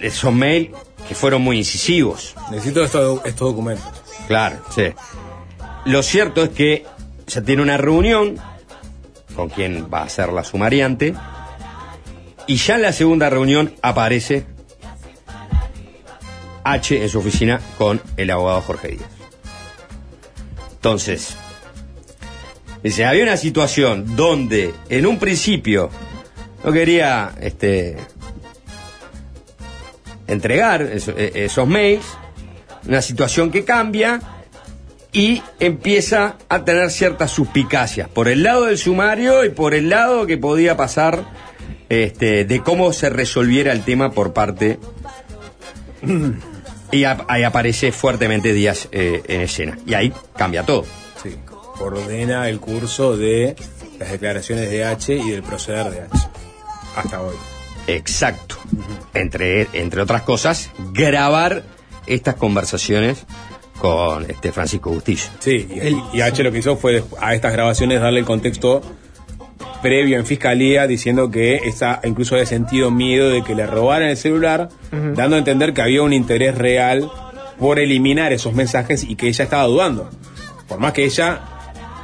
esos mails que fueron muy incisivos. Necesito estos, estos documentos. Claro, sí. Lo cierto es que ya tiene una reunión con quien va a ser la sumariante y ya en la segunda reunión aparece H en su oficina con el abogado Jorge Díaz. Entonces, dice, había una situación donde en un principio no quería este, entregar eh, esos mails, una situación que cambia y empieza a tener ciertas suspicacias por el lado del sumario y por el lado que podía pasar este, de cómo se resolviera el tema por parte *clears throat* y ahí aparece fuertemente Díaz eh, en escena y ahí cambia todo. Sí. Ordena el curso de las declaraciones de H y del proceder de H. Hasta hoy. Exacto. Entre, entre otras cosas, grabar estas conversaciones con este Francisco Bustillo. Sí, y, y H lo que hizo fue a estas grabaciones darle el contexto previo en fiscalía diciendo que esa, incluso había sentido miedo de que le robaran el celular, dando a entender que había un interés real por eliminar esos mensajes y que ella estaba dudando. Por más que ella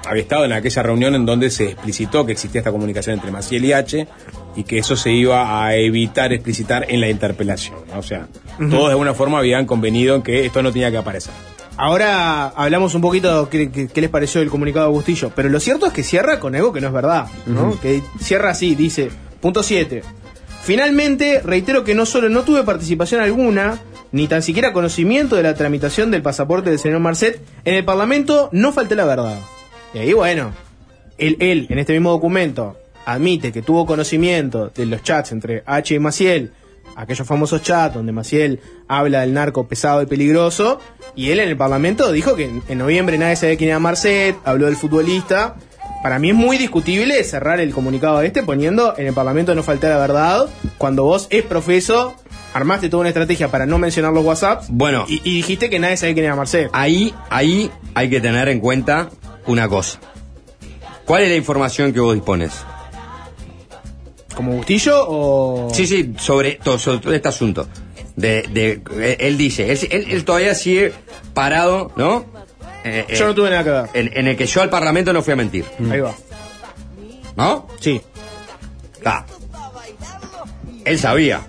había estado en aquella reunión en donde se explicitó que existía esta comunicación entre Maciel y H y que eso se iba a evitar explicitar en la interpelación. ¿no? O sea, todos de alguna forma habían convenido en que esto no tenía que aparecer. Ahora hablamos un poquito qué, qué- les pareció el comunicado de Bustillo, pero lo cierto es que cierra con algo que no es verdad, ¿no? Que cierra así, dice, punto 7. Finalmente, reitero que no solo no tuve participación alguna, ni tan siquiera conocimiento de la tramitación del pasaporte del señor Marcet, en el Parlamento no falté la verdad. Y ahí, bueno, él, él, en este mismo documento, admite que tuvo conocimiento de los chats entre H y Maciel, aquellos famosos chats donde Maciel habla del narco pesado y peligroso, y él en el Parlamento dijo que en, en noviembre nadie sabía quién era Marcet, habló del futbolista. Para mí es muy discutible cerrar el comunicado este poniendo en el Parlamento no falta la verdad, cuando vos es profeso, armaste toda una estrategia para no mencionar los WhatsApps, Bueno. y, y dijiste que nadie sabía quién era Marcet. Ahí, ahí hay que tener en cuenta una cosa. ¿Cuál es la información que vos dispones? ¿Como Bustillo o...? Sí, sí, sobre, to- sobre todo este asunto. De, de- eh, él dice, él, él- él todavía sigue parado, ¿no? Eh, eh, Yo no tuve nada que ver. En, en el que yo al Parlamento no fui a mentir. Ahí va. ¿No? Sí. Ah. Él sabía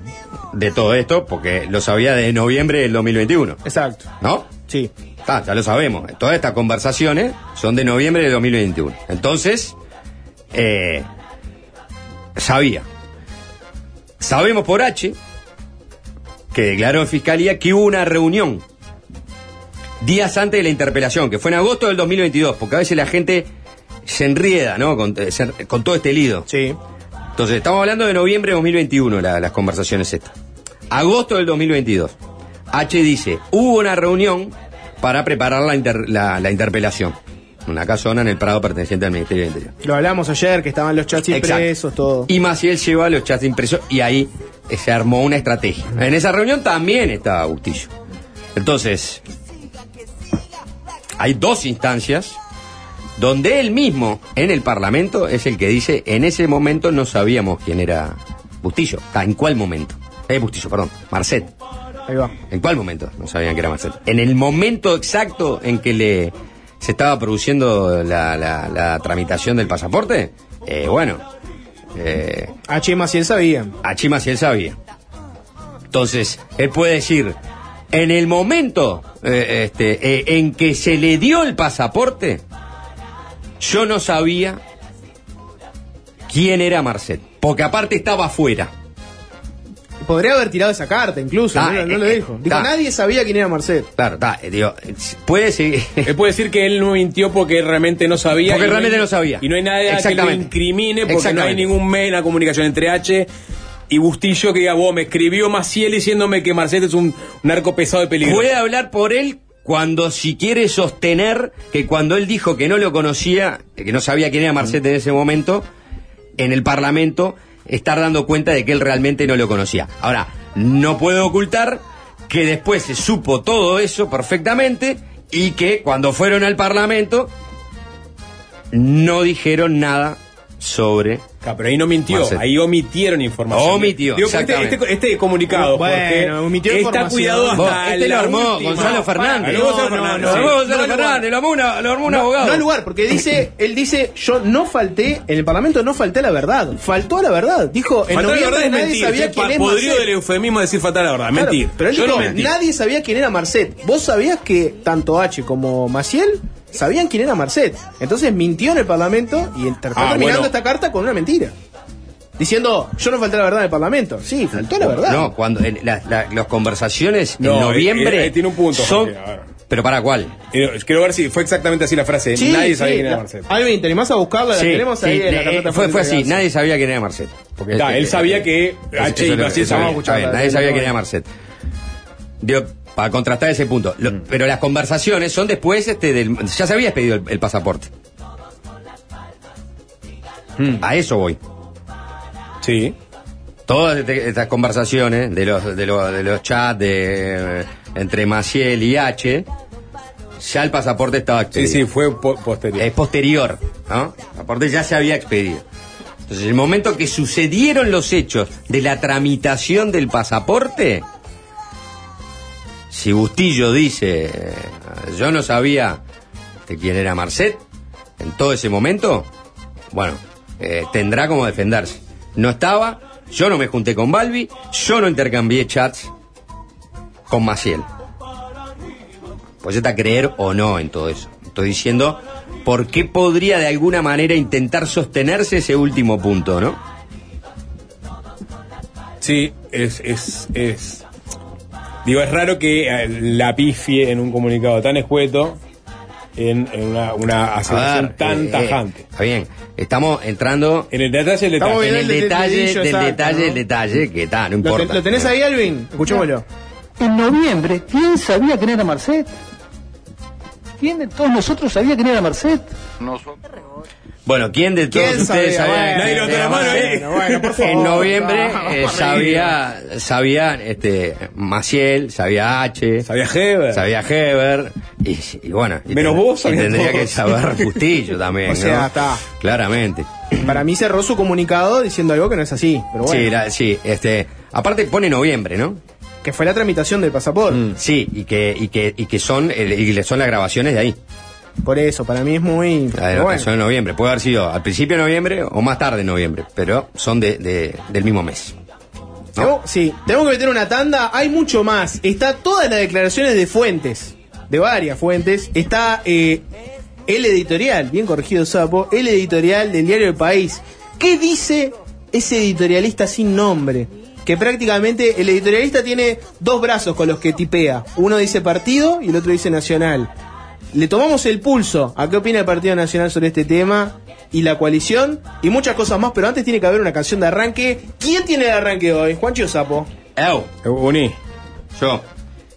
de todo esto porque lo sabía de noviembre del 2021. Exacto. ¿No? Sí. Ah, ya lo sabemos. Todas estas conversaciones son de noviembre de 2021. Entonces, eh, sabía. Sabemos por H que declaró en fiscalía que hubo una reunión días antes de la interpelación, que fue en agosto del 2022, porque a veces la gente se enrieda, ¿no? Con, eh, se- con todo este lido. Sí. Entonces, estamos hablando de noviembre de 2021, la- las conversaciones estas. Agosto del 2022. H dice, hubo una reunión para preparar la, inter- la- la interpelación. Una casona en el Prado perteneciente al Ministerio del Interior. Lo hablamos ayer, que estaban los chats impresos, todo. Y Maciel lleva los chats impresos y ahí eh, se armó una estrategia. En esa reunión también estaba Bustillo. Entonces, hay dos instancias donde él mismo en el Parlamento es el que dice, en ese momento no sabíamos quién era Bustillo. ¿En cuál momento? Eh, Bustillo, perdón, Marcet. Ahí va. ¿En cuál momento? No sabían que era Marcet. En el momento exacto en que le se estaba produciendo la, la- la tramitación del pasaporte, eh, bueno, eh, H. Maciel sabía. H. Maciel sabía. Entonces, él puede decir, en el momento eh, este, eh, en que se le dio el pasaporte, yo no sabía quién era Marcet, porque aparte estaba afuera. Podría haber tirado esa carta incluso, no, no eh, lo eh, dijo. Dijo, ah. nadie sabía quién era Marcet. Claro, está, eh, digo, eh, puede seguir. Él puede decir que él no mintió porque realmente no sabía. Porque realmente hay- no sabía. Y no hay nada que lo incrimine porque no hay ningún mail, una comunicación entre H y Bustillo que diga, vos me escribió Maciel diciéndome que Marcet es un narco pesado de peligro. Puede hablar por él cuando si quiere sostener que cuando él dijo que no lo conocía, que no sabía quién era Marcet en ese momento, en el Parlamento, estar dando cuenta de que él realmente no lo conocía. Ahora, no puede ocultar que después se supo todo eso perfectamente y que cuando fueron al Parlamento no dijeron nada sobre Ah, pero ahí no mintió, Marcet. ahí omitieron información. Omitió, Digo, este, exactamente. este- este comunicado, Bueno, porque omitió está cuidado hasta Vos, este la lo armó última. Gonzalo Fernández. Gonzalo No, no, Fernández, no, sí. Lo armó Gonzalo no al lugar. Fernández, lo armó, una- lo armó un No, abogado. no al lugar, porque dice, él dice, yo no falté, en el Parlamento no falté a la verdad. Faltó a la verdad. Dijo, en Faltar la noviembre verdad es nadie mentir, sabía quién podrido Marcet. del eufemismo decir faltar la verdad, Claro, mentir. Pero él Yo dijo, no nadie sabía quién era Marcet. ¿Vos sabías que tanto H como Maciel sabían quién era Marcet? Entonces mintió en el Parlamento y está Ah, terminando bueno. esta carta con una mentira. Diciendo, yo no falté la verdad en el Parlamento. Sí, faltó la verdad. No, cuando en la- la- las conversaciones No, en noviembre eh, eh, tiene un punto, son pero para cuál Eh, Quiero ver si fue exactamente así la frase. Sí, Nadie sí, sabía quién era Marcet. Alvin, ¿te animás a buscarla? La Sí, tenemos ahí sí, en la eh, carpeta fue, fue así nadie sabía quién era Marcet Porque, Da, eh, él eh, sabía eh, que eso- H bien, nadie sabía quién era Marcet Digo, para contrastar ese punto Lo- Mm. pero las conversaciones son después este del ya se había pedido el, el pasaporte a eso voy Sí. todas este- estas conversaciones de los de los, de los chats de, eh, entre Maciel y H, ya el pasaporte estaba Sí, expedido. sí, fue po- posterior. Es posterior, ¿no? El pasaporte ya se había expedido. Entonces, el momento que sucedieron los hechos de la tramitación del pasaporte, si Bustillo dice, yo no sabía de quién era Marcet en todo ese momento, bueno, eh, tendrá como defenderse. No estaba, yo no me junté con Balbi, yo no intercambié chats con Maciel. Pues está creer o no en todo eso. Estoy diciendo por qué podría de alguna manera intentar sostenerse ese último punto, ¿no? Sí, es, es, es. Digo, es raro que eh, la pifie en un comunicado tan escueto en, en una, una aseveración tan eh, tajante. está bien, estamos entrando En el detalle del detalle. en el detalle del exacto, detalle ¿no? del detalle, que está, no ¿Lo, importa. te- lo tenés ahí, Alvin? Escuchémoslo. En noviembre, ¿quién sabía quién era Marcet? ¿Quién de todos nosotros sabía quién era Marcet? Bueno, ¿quién de todos ¿Quién ustedes sabía? Bueno, la mano? ¿eh? Por favor. En noviembre Vamos, eh, sabía, sabía este, Maciel, sabía H, Sabía Heber. sabía Heber, y, y bueno, y Menos ten- vos y tendría todos. que saber *laughs* Bustillo también, O sea, ¿no? está. Claramente. Para mí cerró su comunicado diciendo algo que no es así. Pero bueno, Sí, la- sí, este, aparte pone noviembre, ¿no? que fue la tramitación del pasaporte. Sí, y que, y que, y que son, el- y que son las grabaciones de ahí. Por eso, para mí es muy... La pero bueno. Son en noviembre. Puede haber sido al principio de noviembre o más tarde en noviembre, pero son de, de- del mismo mes. Tengo- sí, tenemos que meter una tanda. Hay mucho más. Está todas las declaraciones de fuentes, de varias fuentes. Está eh, el editorial, bien corregido Sapo, el editorial del diario El País. ¿Qué dice ese editorialista sin nombre? Que prácticamente el editorialista tiene dos brazos con los que tipea. Uno dice partido y el otro dice nacional. Le tomamos el pulso a qué opina el Partido Nacional sobre este tema y la coalición y muchas cosas más, pero antes tiene que haber una canción de arranque. ¿Quién tiene el arranque hoy? Juancho Sapo. Eu, Uní. yo.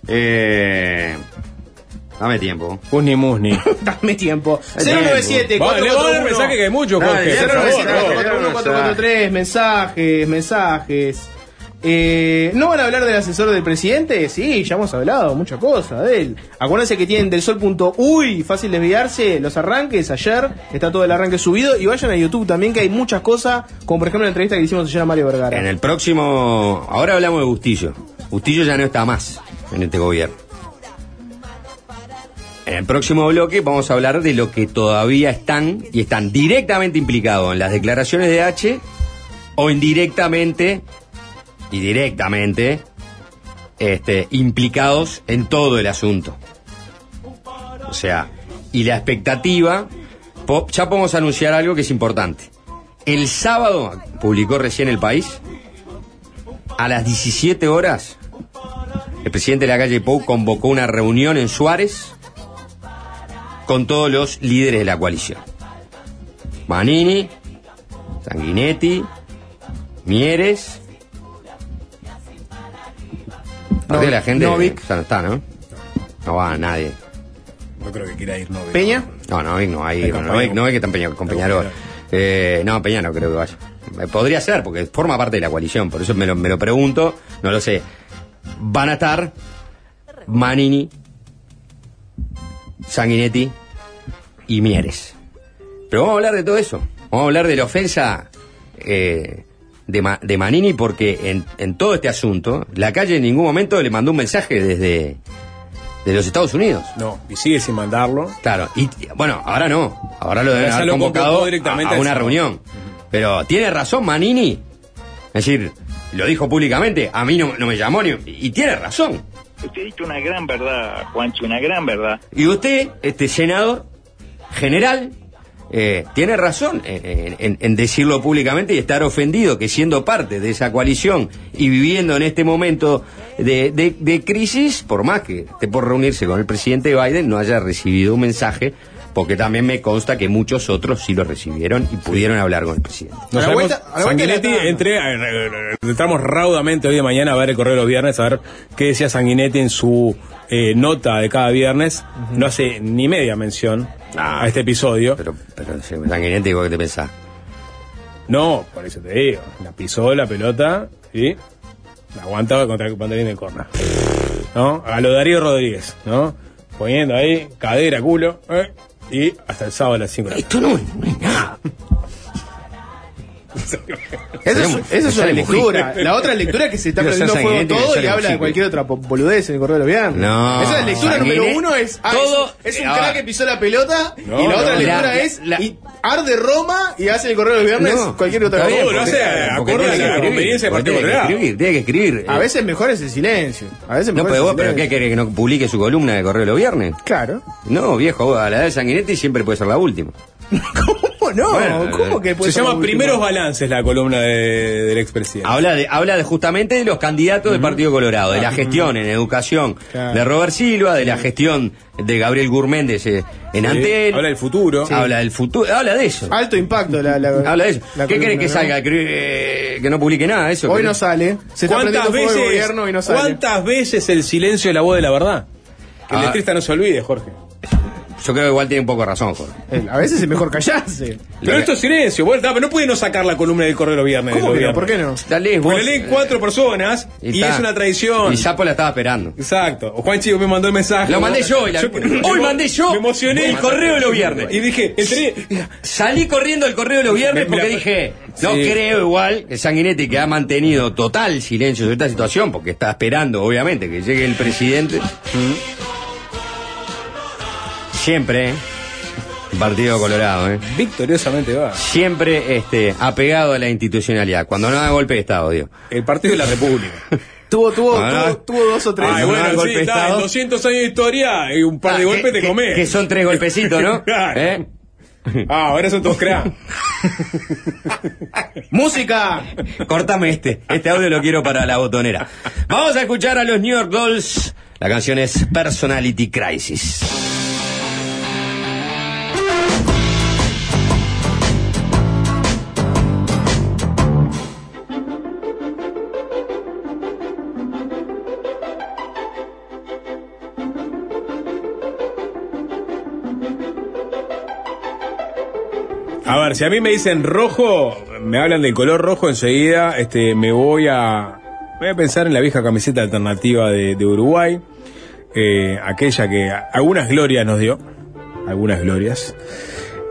Eh, dame tiempo. Usni Musni. *laughs* Dame tiempo. Dale, 097 Vale, le vamos a dar mensaje que hay Jorge. ya Por lo favor, ves, por favor. ya lo ves. 443, mensajes, mensajes. Eh, ¿No van a hablar del asesor del presidente? Sí, ya hemos hablado, mucha cosa de él. Acuérdense que tienen del sol.uy, fácil desviarse, los arranques, ayer está todo el arranque subido y vayan a YouTube también que hay muchas cosas, como por ejemplo la entrevista que hicimos ayer a Mario Vergara. En el próximo. Ahora hablamos de Bustillo. Bustillo ya no está más en este gobierno. En el próximo bloque vamos a hablar de lo que todavía están y están directamente implicados en las declaraciones de H o indirectamente y directamente este, implicados en todo el asunto. O sea, y la expectativa, ya podemos anunciar algo que es importante. El sábado, publicó recién el país, a las 17 horas, el presidente de la calle Pou convocó una reunión en Suárez con todos los líderes de la coalición. Manini, Sanguinetti, Mieres. Aparte No- la gente Novik. ya no está, ¿no? No va nadie. No creo que quiera ir Novik. ¿Peña? No, Novik no va a ir. Novik, Peña. Novik está en Peña- con Peñarol. Eh, no, Peña no creo que vaya. Eh, Podría ser, porque forma parte de la coalición, por eso me lo, me lo pregunto, no lo sé. Van a estar Manini, Sanguinetti y Mieres. Pero vamos a hablar de todo eso. Vamos a hablar de la ofensa eh, de, Ma- de Manini porque en, en todo este asunto, la calle en ningún momento le mandó un mensaje desde de los Estados Unidos. No, y sigue sin mandarlo. Claro, y bueno, ahora no. Ahora lo deben haber lo convocado a, directamente a una reunión. Pero tiene razón Manini. Es decir, lo dijo públicamente, a mí no, no me llamó ni... Y tiene razón. Usted ha dicho una gran verdad, Juancho, una gran verdad. Y usted, este senador general, eh, tiene razón en, en- en decirlo públicamente y estar ofendido que siendo parte de esa coalición y viviendo en este momento de, de- de crisis, por más que esté por reunirse con el presidente Biden, no haya recibido un mensaje, porque también me consta que muchos otros sí lo recibieron y pudieron hablar con el presidente. No A la vuelta- a la Sanguinetti, la- entré, eh, eh, entramos raudamente hoy de mañana a ver el correo de los viernes, a ver qué decía Sanguinetti en su eh, nota de cada viernes. No hace ni media mención a este episodio. Pero, pero Sanguinetti, ¿vos qué te pensás? No, por eso te digo. La pisó la pelota y la aguantaba contra el pantalón de corna. ¿No? A lo Darío Rodríguez, ¿no? Poniendo ahí cadera, culo, ¿eh? y hasta el sábado a las 5 de la Esto no, no es nada. *laughs* Esa es, una lectura. La otra lectura es que se está *laughs* prendiendo fuego todo y habla de cualquier otra boludez en el correo de los viernes. No, Esa es la lectura sanguine- número uno es, ah, todo- es, es un ah, crack que pisó la pelota No, y la otra no, lectura la- es la- y arde Roma y hace el correo de los viernes No, cualquier otra cosa. porque- hace porque acorde tiene a que la escribir, conveniencia del Partido tiene que Colorado. escribir, tiene que escribir. A veces mejor es el silencio. A veces No, pero vos, pero. ¿qué querés que no publique su columna de Correo de los Viernes? Claro. No, viejo, vos, a la edad de Sanguinetti siempre puede ser la última. *laughs* ¿Cómo no? Bueno, ¿Cómo eh, que puede Se llama? Primeros Balances la columna de- del expresidente. Habla de, habla de justamente de los candidatos del Partido Colorado, de la gestión en educación Claro. de Robert Silva, de la gestión de Gabriel Gurméndez eh, en Sí, Antel. Habla del futuro. Habla del futuro, habla de eso. Alto impacto la, la *laughs* Habla de eso. la ¿Qué querés que ¿no? salga? Que, que no publique nada, eso. Hoy no sale. Se ¿Cuántas fuego el veces, gobierno y no sale. ¿Cuántas veces el silencio es la voz de la verdad? Que el Ah. letrista no se olvide, Jorge. Yo creo que igual tiene un poco de razón, Jorge. Eh, A veces es mejor callarse. Pero esto es silencio. Bueno, está, pero no puede no sacar la columna del correo de los viernes. ¿Cómo de que los no? ¿Por qué no? Dale, Porque vos, la leen eh, cuatro personas y, está. es una tradición. Y Sapo la estaba esperando. Exacto. O Juan Chico me mandó el mensaje. Lo mandé yo. y la- *laughs* hoy mandé yo Me emocioné. el correo de los viernes. Y dije, entré. Salí corriendo el correo de los viernes Me- me porque la- dije, no Sí. creo igual que Sanguinetti que ha mantenido total silencio sobre esta situación porque está esperando, obviamente, que llegue el presidente. Siempre, ¿eh? Partido Colorado, ¿eh? Victoriosamente va. Siempre este, apegado a la institucionalidad. Cuando no da golpe de Estado, digo. El Partido de la República. *laughs* Tuvo, tuvo, tuvo, tuvo dos o tres. Ay, no bueno, sí, de está, Estado. en 200 años de historia y un par de Ah, golpes que- te comés. Que, son tres golpecitos, ¿no? *laughs* Claro. ¿Eh? Ah, ahora son todos crack. *laughs* ¡Música! Córtame este. Este audio lo quiero para la botonera. Vamos a escuchar a los New York Dolls. La canción es Personality Crisis. Si a mí me dicen rojo, me hablan del color rojo enseguida, este, me voy a, voy a pensar en la vieja camiseta alternativa de, de Uruguay, eh, aquella que algunas glorias nos dio, algunas glorias.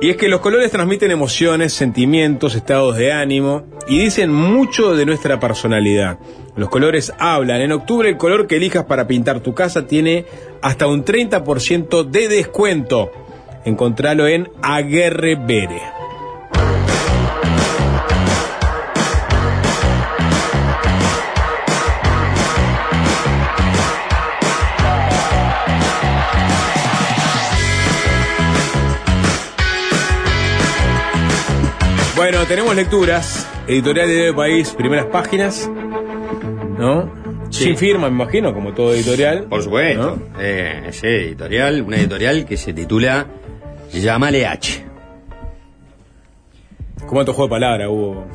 Y es que los colores transmiten emociones, sentimientos, estados de ánimo y dicen mucho de nuestra personalidad. Los colores hablan. En octubre el color que elijas para pintar tu casa tiene hasta un 30% de descuento. Encontralo en Aguerre Bere. Bueno, tenemos lecturas. Editorial de Diario País, primeras páginas. ¿No? Sí. Sin firma, me imagino, como todo editorial. Por supuesto. Eh, sí, editorial, una editorial que se titula Llámale H. ¿Cómo tu juego de palabra hubo?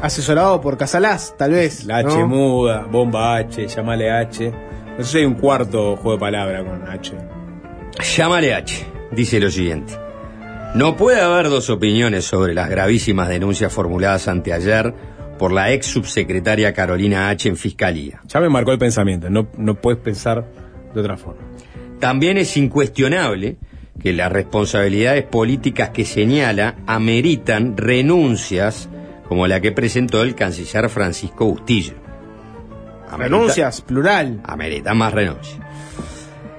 Asesorado por Casalás, tal vez. La H ¿no? muda, bomba H, llamale H. No sé si hay un cuarto juego de palabra con H. Llámale H. Dice lo siguiente. No puede haber dos opiniones sobre las gravísimas denuncias formuladas anteayer por la ex subsecretaria Carolina H. en Fiscalía. Ya me marcó el pensamiento, no, no puedes pensar de otra forma. También es incuestionable que las responsabilidades políticas que señala ameritan renuncias como la que presentó el canciller Francisco Bustillo. Amerita- Renuncias, plural. Amerita más renuncias.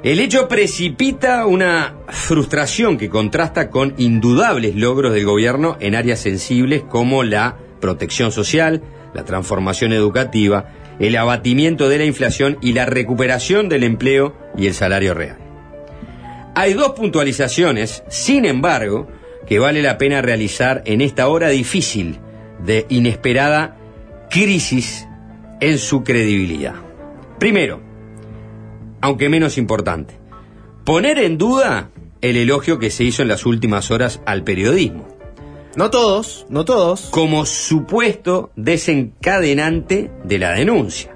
El hecho precipita una frustración que contrasta con indudables logros del gobierno en áreas sensibles como la protección social, la transformación educativa, el abatimiento de la inflación y la recuperación del empleo y el salario real. Hay dos puntualizaciones, sin embargo, que vale la pena realizar en esta hora difícil de inesperada crisis en su credibilidad. Primero, aunque menos importante, poner en duda el elogio que se hizo en las últimas horas al periodismo. No todos, no todos. Como supuesto desencadenante de la denuncia.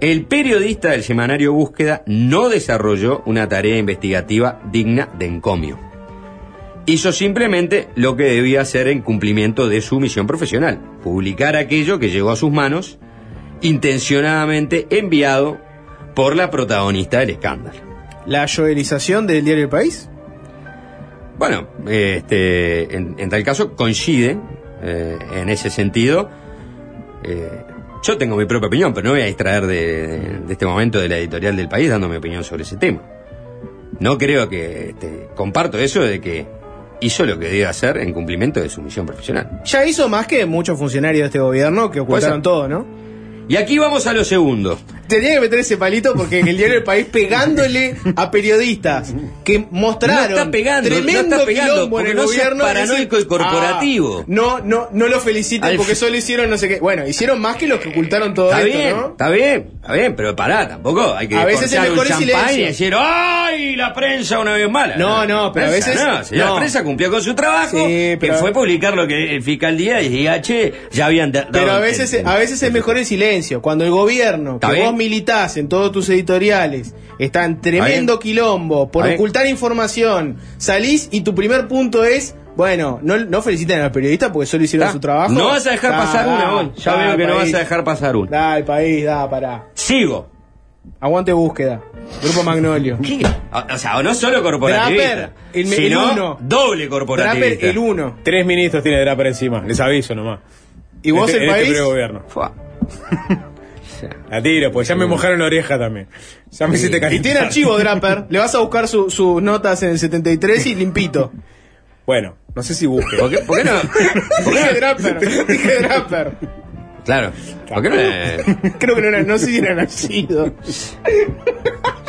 El periodista del semanario Búsqueda no desarrolló una tarea investigativa digna de encomio. Hizo simplemente lo que debía hacer en cumplimiento de su misión profesional, publicar aquello que llegó a sus manos, intencionadamente enviado por la protagonista del escándalo. La joelización del diario El País. Bueno, este, en, en tal caso coincide eh, en ese sentido. Eh, yo tengo mi propia opinión, pero no voy a distraer de, de- de este momento de la editorial del país dando mi opinión sobre ese tema. No creo que este, comparto eso de que hizo lo que debe hacer en cumplimiento de su misión profesional. Ya hizo más que muchos funcionarios de este gobierno que ocultaron todo, ¿no? Y aquí vamos a lo segundo. Tenía que meter ese palito porque en el diario El País pegándole a periodistas que mostraron No está pegando, no tremendo está pegando, quilombo en porque el no gobierno. paranoico y corporativo. Ah, no, no, no lo feliciten Al porque solo hicieron no sé qué. Bueno, hicieron más que los que ocultaron todo Está esto, bien, ¿no? está bien, está bien, pero pará, tampoco hay que A veces es mejor el y decir, ¡ay, la prensa una vez mala! No, no, pero a veces- No, la prensa cumplió con su trabajo, Sí, que pero- fue publicar lo que el fiscal Díaz y H ya habían da- dado Pero a veces, el- a veces es mejor el silencio. Cuando el gobierno, que vos militás en todos tus editoriales, está en tremendo quilombo por ocultar información, salís y tu primer punto es, bueno, no, no feliciten al periodista porque solo hicieron Está. su trabajo. No vas a dejar Da, pasar da, una. Ya da, veo que no vas a dejar pasar una. Da, el país, da, pará. Sigo. Aguante búsqueda. Grupo Magnolio. ¿Qué? O o sea, no solo corporativista, Draper, el- el sino uno. doble corporativista. Draper, el uno. Tres ministros tiene Draper encima, les aviso nomás. ¿Y vos Este- el en país? Este pre-gobierno. La tiro, pues ya me mojaron la oreja también. Ya me hiciste Y calentar. tiene archivo Draper. Le vas a buscar su- sus notas en el 73 y limpito. Bueno, no sé si busque. ¿Por qué, por qué no? *laughs* por qué Draper. Dije Draper. Claro. ¿Por qué no le- *laughs* Creo que no era, no sé si era nacido.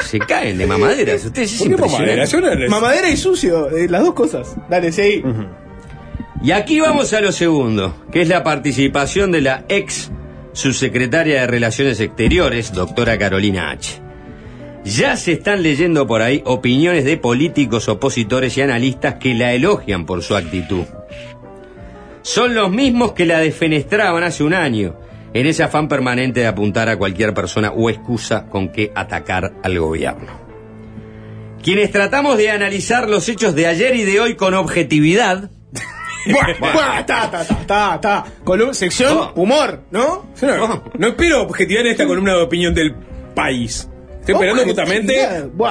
se caen de mamaderas? Ustedes es ¿Por qué mamadera? impresionante. Yo no les- Mamadera y sucio, eh, las dos cosas. Dale, seguí. Y aquí vamos a lo segundo, que es la participación de la ex subsecretaria de Relaciones Exteriores, doctora Carolina H. Ya se están leyendo por ahí opiniones de políticos, opositores y analistas que la elogian por su actitud. Son los mismos que la defenestraban hace un año, en ese afán permanente de apuntar a cualquier persona o excusa con que atacar al gobierno. Quienes tratamos de analizar los hechos de ayer y de hoy con objetividad, Buah, buah, ta, ta, ta, ta, ta. Colum- sección Oh. humor, ¿no? No, no espero objetividad en esta columna de opinión del país. Estoy esperando justamente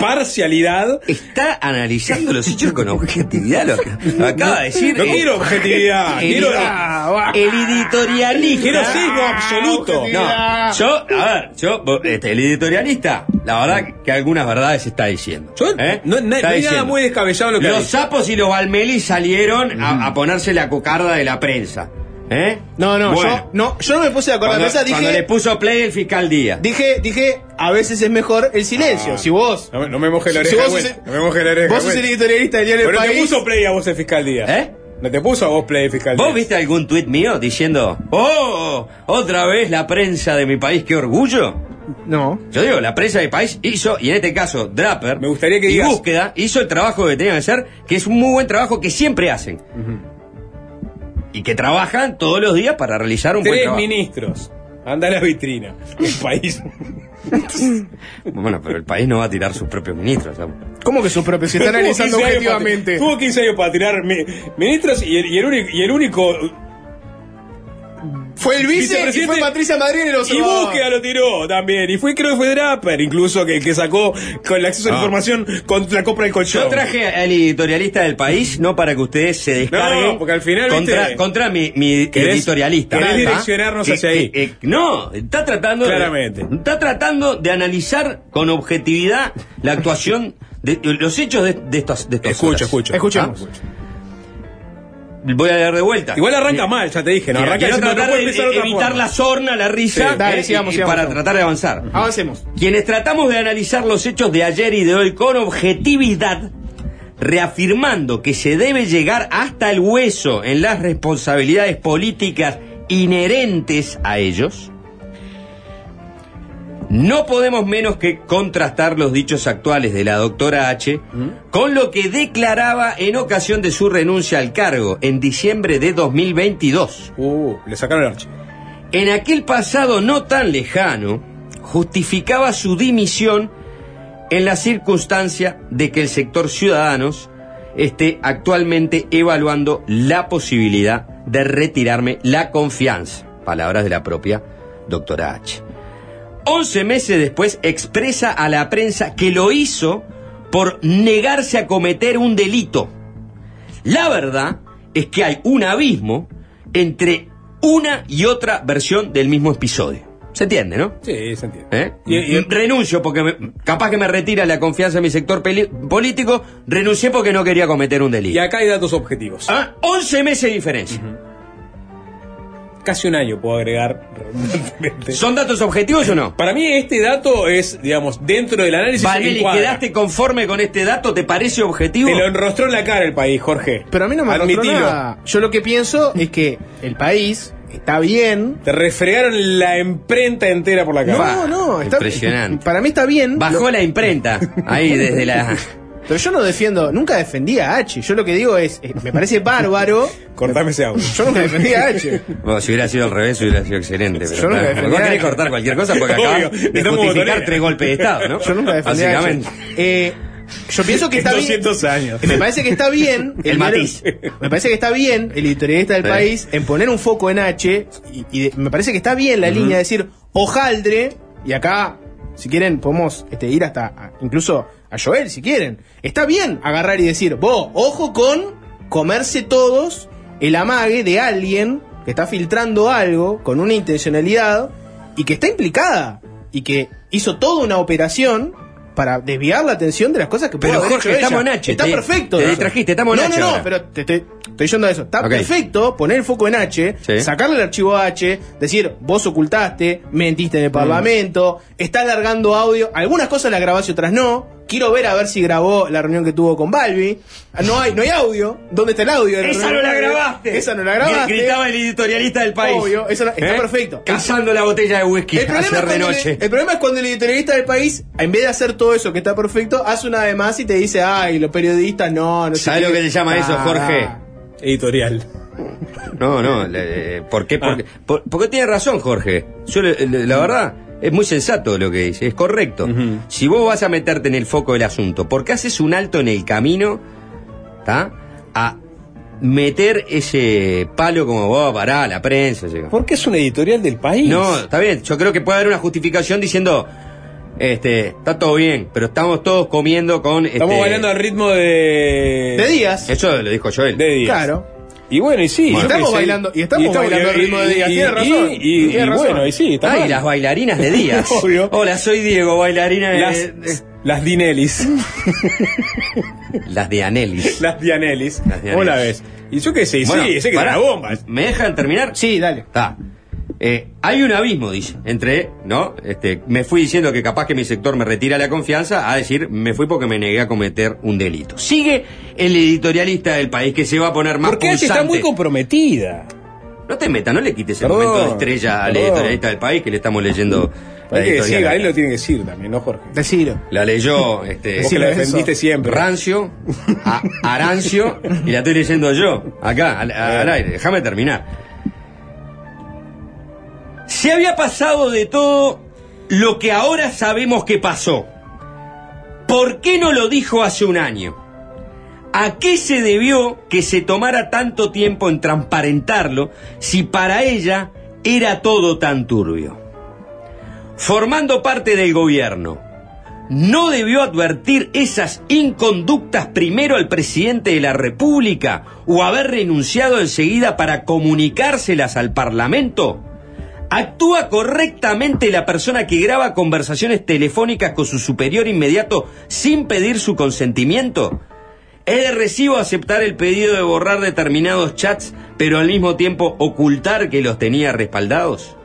parcialidad. está analizando los hechos con objetividad. Lo, que- acaba de decir. No eh, quiero objetividad, el, quiero- el editorialista. Quiero sesgo absoluto. No, yo, a ver, yo, este, el editorialista, la verdad que algunas verdades está diciendo. Yo- ¿eh? no- no- Está no hay nada diciendo. muy descabellado en lo que Los sapos y los balmelis salieron a, a ponerse la cocarda de la prensa. ¿Eh? No, no, Bueno. yo no, yo no me puse de acuerdo Cuando, con esa, cuando le dije, puso play el fiscal Díaz. dije, dije, a veces es mejor el silencio. Ah. si vos, No, me- no me moje la Si oreja, vos No me moje la oreja. vos sos el editorialista del diario del Pero te país. puso play a vos el fiscal Díaz. ¿Eh? No te puso a vos play fiscal. ¿Vos viste algún tuit mío diciendo, oh, otra vez la prensa de mi país, qué orgullo? No. Yo digo, la prensa de mi país hizo, y en este caso Draper, Me gustaría que y digas- búsqueda, hizo el trabajo que tenía que hacer, que es un muy buen trabajo que siempre hacen. Y que trabajan todos los días para realizar un buen Tres trabajo. ministros. Anda a la vitrina. El país. *laughs* Bueno, pero el país no va a tirar sus propios ministros. ¿sabes? ¿Cómo que su propio? Se está analizando 15 años para- objetivamente. tuvo 15 años para tirar mi- ministros y el, y el único, y el único Fue el vice y Vicepresidente- fue Patricia Madrid y Y búsqueda lo tiró también. Y fue, creo que fue Draper, incluso, que, que sacó con el acceso a la Ah. información con la compra del colchón. Yo traje al editorialista del país, no para que ustedes se descarguen No, porque al final, contra, viste, contra mi, mi querés- editorialista. querés direccionarnos Que- hacia ahí. que- eh, no, está tratando de- Claramente. está tratando de analizar con objetividad la actuación de los hechos de, de estos de estos Escucho, escucho. Escuchemos. Voy a leer de vuelta. Igual arranca mal, ya te dije. No, arranca quiero no tratar puede de otra evitar forma. la sorna, la risa, Sí, dale, eh, sigamos, y- y sigamos, para sigamos. tratar de avanzar. Avancemos. Quienes tratamos de analizar los hechos de ayer y de hoy con objetividad, reafirmando que se debe llegar hasta el hueso en las responsabilidades políticas inherentes a ellos, no podemos menos que contrastar los dichos actuales de la doctora H con lo que declaraba en ocasión de su renuncia al cargo en diciembre de 2022. Uh, le sacaron el archivo. En aquel pasado no tan lejano, justificaba su dimisión en la circunstancia de que el sector ciudadanos esté actualmente evaluando la posibilidad de retirarme la confianza. Palabras de la propia doctora H. Once meses después expresa a la prensa que lo hizo por negarse a cometer un delito. La verdad es que hay un abismo entre una y otra versión del mismo episodio. ¿Se entiende, no? Sí, se entiende. ¿Eh? Y- y- renuncio porque me- capaz que me retira la confianza en mi sector peli- político, renuncié porque no quería cometer un delito. Y acá hay datos objetivos. Ah, 11 meses de diferencia. Casi un año puedo agregar *laughs* redundantemente. ¿Son datos objetivos o no? Para mí este dato es, digamos, dentro del análisis Vanelli. ¿quedaste conforme con este dato? ¿Te parece objetivo? Te lo enrostró en la cara el país, Jorge. Pero a mí no me arrostró Admitilo. nada. Yo lo que pienso es que el país está bien. Te refregaron la imprenta entera por la cara. No, no, está Impresionante. Para mí está bien. Bajó Lo- la imprenta ahí desde la... *laughs* Pero yo no defiendo, nunca defendí a H. Yo lo que digo es, eh, me parece *laughs* bárbaro. Cortame ese audio. Yo nunca defendí a H. Bueno, si hubiera sido al revés, hubiera sido excelente. Pero Yo nunca claro, defendí vos querés cortar cualquier cosa porque acabas de justificar tres golpes de Estado, ¿no? Yo nunca defendí a H. Básicamente. Eh, yo pienso que está bien. 200 años. Me parece que está bien. El matiz. Me parece que está bien el editorialista del Sí. país en poner un foco en H. Y, y de- me parece que está bien la línea de decir hojaldre. Y acá, si quieren, podemos este, ir hasta incluso a Joel, si quieren. Está bien agarrar y decir, vos, ojo con comerse todos el amague de alguien que está filtrando algo con una intencionalidad y que está implicada y que hizo toda una operación para desviar la atención de las cosas que puede Pero, haber Jorge, hecho ella. estamos en H, Está te- perfecto. te eso. distrajiste, estamos en no, H No, no, ahora. pero te, te- estoy yendo a eso. Está perfecto poner el foco en H, Sí. sacarle el archivo H, decir, vos ocultaste, mentiste Mm. en el parlamento, está alargando audio, algunas cosas las grabás y otras no. Quiero ver a ver si grabó la reunión que tuvo con Balbi. Ah, No hay, no hay audio. ¿Dónde está el audio? de la Esa reunión no la grabaste. Esa no la grabaste. Gritaba el editorialista del país. Obvio, eso no- está ¿Eh? perfecto. Cazando la botella de whisky El problema, es de noche. el, el problema es cuando el editorialista del país, en vez de hacer todo eso que está perfecto, hace una de más y te dice, ay, los periodistas no, no sé ¿Sabes qué". lo que se llama eso, Ah, Jorge? Editorial. No, no, le- ¿por qué? Ah. Porque, por- porque tiene razón, Jorge. Yo, le- le- la verdad, es muy sensato lo que dice, es correcto. Si vos vas a meterte en el foco del asunto, ¿por qué haces un alto en el camino ¿tá? a meter ese palo como vos, pará, la prensa? llega? Porque es un editorial del país. No, está bien, yo creo que puede haber una justificación diciendo, este, está todo bien, pero estamos todos comiendo con... Estamos este, bailando al ritmo de. De días. Eso lo dijo Joel. De días. Claro. Y bueno, y sí. Y yo estamos bailando- y estamos bailando al ritmo de Díaz, y- tiene y- razón, Y, y- tiene y razón. bueno, y sí, está Ah, y las bailarinas de *laughs* Díaz. Obvio. Hola, soy Diego, bailarina de... Las, de- las Dinelis. las de Anelis. *laughs* las Dianelis. Las ¿Cómo Dianelis. la ves? Y yo qué sé, y Bueno, sí, sé que pará, era una bomba. ¿Me dejan terminar? Sí, dale. Está. Eh, hay un abismo, dice, entre, ¿no? Este, me fui diciendo que capaz que mi sector me retira la confianza, a decir, me fui porque me negué a cometer un delito. Sigue el editorialista del país que se va a poner más Porque H está pulsante. muy comprometida. No te metas, no le quites el Perdón, momento de estrella al perdón. editorialista del país que le estamos leyendo. Hay que decir, ahí lo tiene que decir también, ¿no, Jorge? Decilo. La leyó, *laughs* este, Vos que la defendiste siempre. Rancio, a- *laughs* Arancio, y la estoy leyendo yo, acá, al, al aire. Déjame terminar. Se había pasado de todo lo que ahora sabemos que pasó. ¿Por qué no lo dijo hace un año? ¿A qué se debió que se tomara tanto tiempo en transparentarlo si para ella era todo tan turbio? Formando parte del gobierno, ¿no debió advertir esas inconductas primero al presidente de la República o haber renunciado enseguida para comunicárselas al Parlamento? ¿Actúa correctamente la persona que graba conversaciones telefónicas con su superior inmediato sin pedir su consentimiento? ¿Es de recibo aceptar el pedido de borrar determinados chats, pero al mismo tiempo ocultar que los tenía respaldados?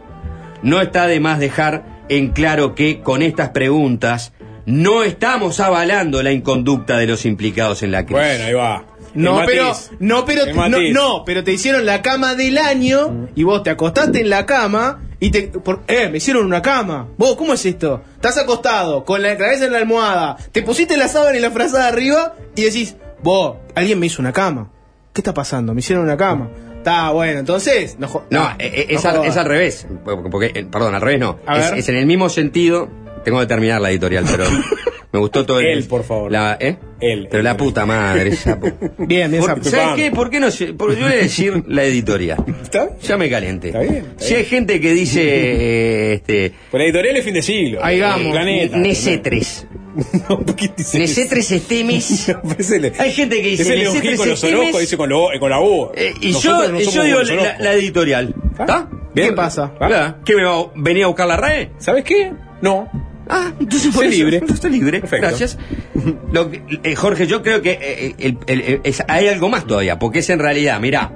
No está de más dejar en claro que con estas preguntas no estamos avalando la inconducta de los implicados en la crisis. Bueno, ahí va. No, El pero, matiz. no, pero, no, no, pero te hicieron la cama del año y vos te acostaste en la cama y te, por- eh, me hicieron una cama. Vos, ¿cómo es esto? Estás acostado, con la cabeza en la almohada, te pusiste la sábana y la frazada arriba y decís, vos, alguien me hizo una cama. ¿Qué está pasando? Me hicieron una cama. Está bueno, entonces, no, No, no, eh, eh, no es, al, es al revés. Porque, eh, perdón, al revés no. Es, es en el mismo sentido. Tengo que terminar la editorial, pero *laughs* me gustó todo el. Él, por favor. La, ¿eh? Él. Pero la puta madre, sapo. *laughs* Bien, bien, Por- sapo. ¿Sabes qué? ¿Por qué no se.? Porque yo voy a decir la editorial. ¿Está? Ya me calenté. Está bien, está si hay gente que dice. eh, este. Por la editorial es fin de siglo. Ahí vamos. El Planeta. Nesetres. *laughs* No, ¿por qué dice Nesetres estemis. *laughs* Pues Hay gente que dice. Ese León Gil Nesetres con los dice con, lo- eh, con la U. Eh, y Nosotros yo, no yo digo la, editorial. ¿Está? ¿Qué pasa? ¿Verdad? ¿Qué me va a venir a buscar la RAE? ¿Sabes qué? No. Ah, entonces por eso- libre. Entonces libre. Perfecto. Gracias. Lo que- eh, Jorge, yo creo que eh, el- el- el- es- hay algo más todavía, porque es en realidad, mirá,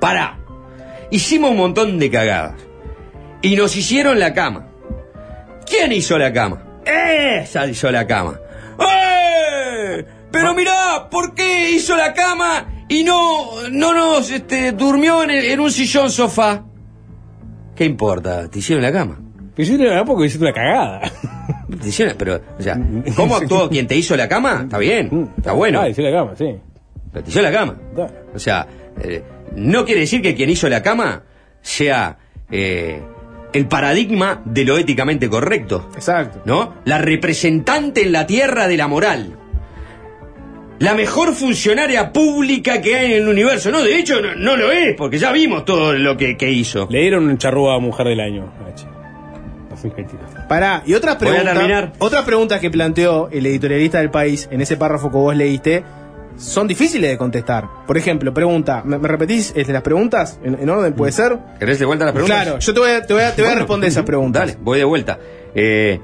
pará. Hicimos un montón de cagadas. Y nos hicieron la cama. ¿Quién hizo la cama? Esa hizo la cama. ¡Eh! Pero mirá, ¿por qué hizo la cama y no, no nos este, durmió en, en un sillón sofá? ¿Qué importa? Te hicieron la cama. Pero hiciste una porque hiciste una cagada. *laughs* Pero, o sea, ¿cómo *laughs* actuó quien te hizo la cama? Está bien, está bueno. Ah, hiciste la cama, sí. Pero te hizo la cama. O sea, eh, no quiere decir que quien hizo la cama sea eh, el paradigma de lo éticamente correcto, Exacto. ¿no? La representante en la tierra de la moral. La mejor funcionaria pública que hay en el universo. No, de hecho, no, no lo es, porque ya vimos todo lo que, que hizo. Le dieron un charrúa a mujer del año. H. 2022. Pará, y otra Voy a pregunta, otra pregunta que planteó el editorialista del país en ese párrafo que vos leíste son difíciles de contestar. Por ejemplo, pregunta, ¿me, me repetís este, las preguntas en, en orden? ¿Puede ser? ¿Querés de vuelta la pregunta? Claro, yo te voy a, te voy a, te voy a Bueno, responder esas *laughs* preguntas. Dale, voy de vuelta. Eh,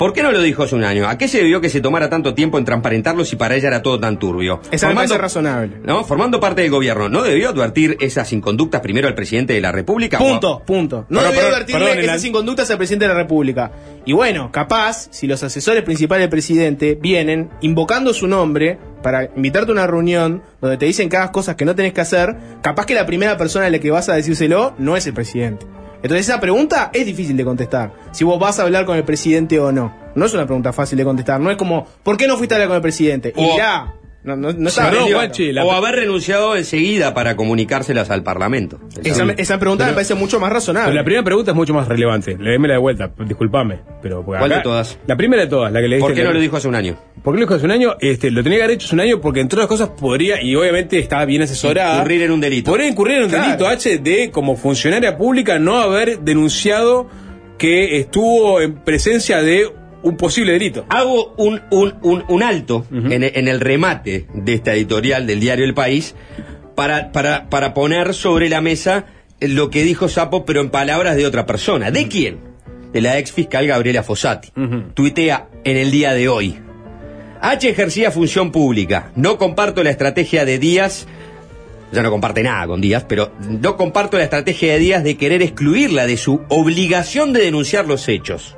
¿Por qué no lo dijo hace un año? ¿A qué se debió que se tomara tanto tiempo en transparentarlo si para ella era todo tan turbio? Esa Formando- razonable. ¿no? Formando parte del gobierno, ¿no debió advertir esas inconductas primero al presidente de la República? Punto, punto. No debió advertirle perdón, la- esas inconductas al presidente de la República. Y bueno, capaz, si los asesores principales del presidente vienen invocando su nombre para invitarte a una reunión donde te dicen que hagas cosas que no tenés que hacer, capaz que la primera persona a la que vas a decírselo no es el presidente. Entonces esa pregunta es difícil de contestar. Si vos vas a hablar con el presidente o no. No es una pregunta fácil de contestar. No es como, ¿por qué no fuiste a hablar con el presidente? Y mirá, no, no, no. Guachi, la- o haber renunciado enseguida para comunicárselas al Parlamento. esa, esa pregunta me parece mucho más razonable. Pero la primera pregunta es mucho más relevante. Léemela de vuelta, disculpame. Pero ¿Cuál acá- de todas? La primera de todas, la que le ¿Por diste qué no la- lo dijo hace un año? ¿Por qué lo dijo hace un año? Este, lo tenía que haber hecho hace un año porque, entre otras cosas, podría, y obviamente estaba bien asesorada. Incurrir en un delito. Podría incurrir en un Claro. delito H de, como funcionaria pública, no haber denunciado que estuvo en presencia de un posible delito. Hago un, un, un, un alto en, en el remate de esta editorial del diario El País para, para, para poner sobre la mesa lo que dijo Sapo, pero en palabras de otra persona. ¿De quién? De la ex fiscal Gabriela Fossati. Tuitea en el día de hoy. H ejercía función pública. No comparto la estrategia de Díaz ya no comparte nada con Díaz, pero no comparto la estrategia de Díaz de querer excluirla de su obligación de denunciar los hechos.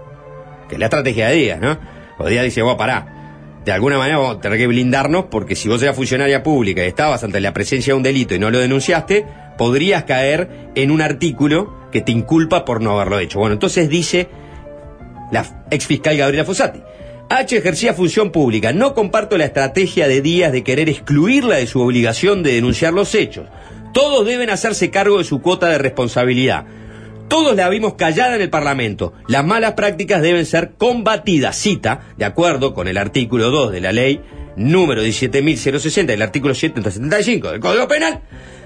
Es la estrategia de Díaz, ¿no? O Díaz dice, vos pará. De alguna manera vamos a tener que blindarnos porque si vos eras funcionaria pública y estabas ante la presencia de un delito y no lo denunciaste, podrías caer en un artículo que te inculpa por no haberlo hecho. Bueno, entonces dice la ex fiscal Gabriela Fossati. H ejercía función pública. No comparto la estrategia de Díaz de querer excluirla de su obligación de denunciar los hechos. Todos deben hacerse cargo de su cuota de responsabilidad. Todos la vimos callada en el Parlamento. Las malas prácticas deben ser combatidas. Cita, de acuerdo con el artículo 2 de la ley número 17.060, el artículo 775 del Código Penal,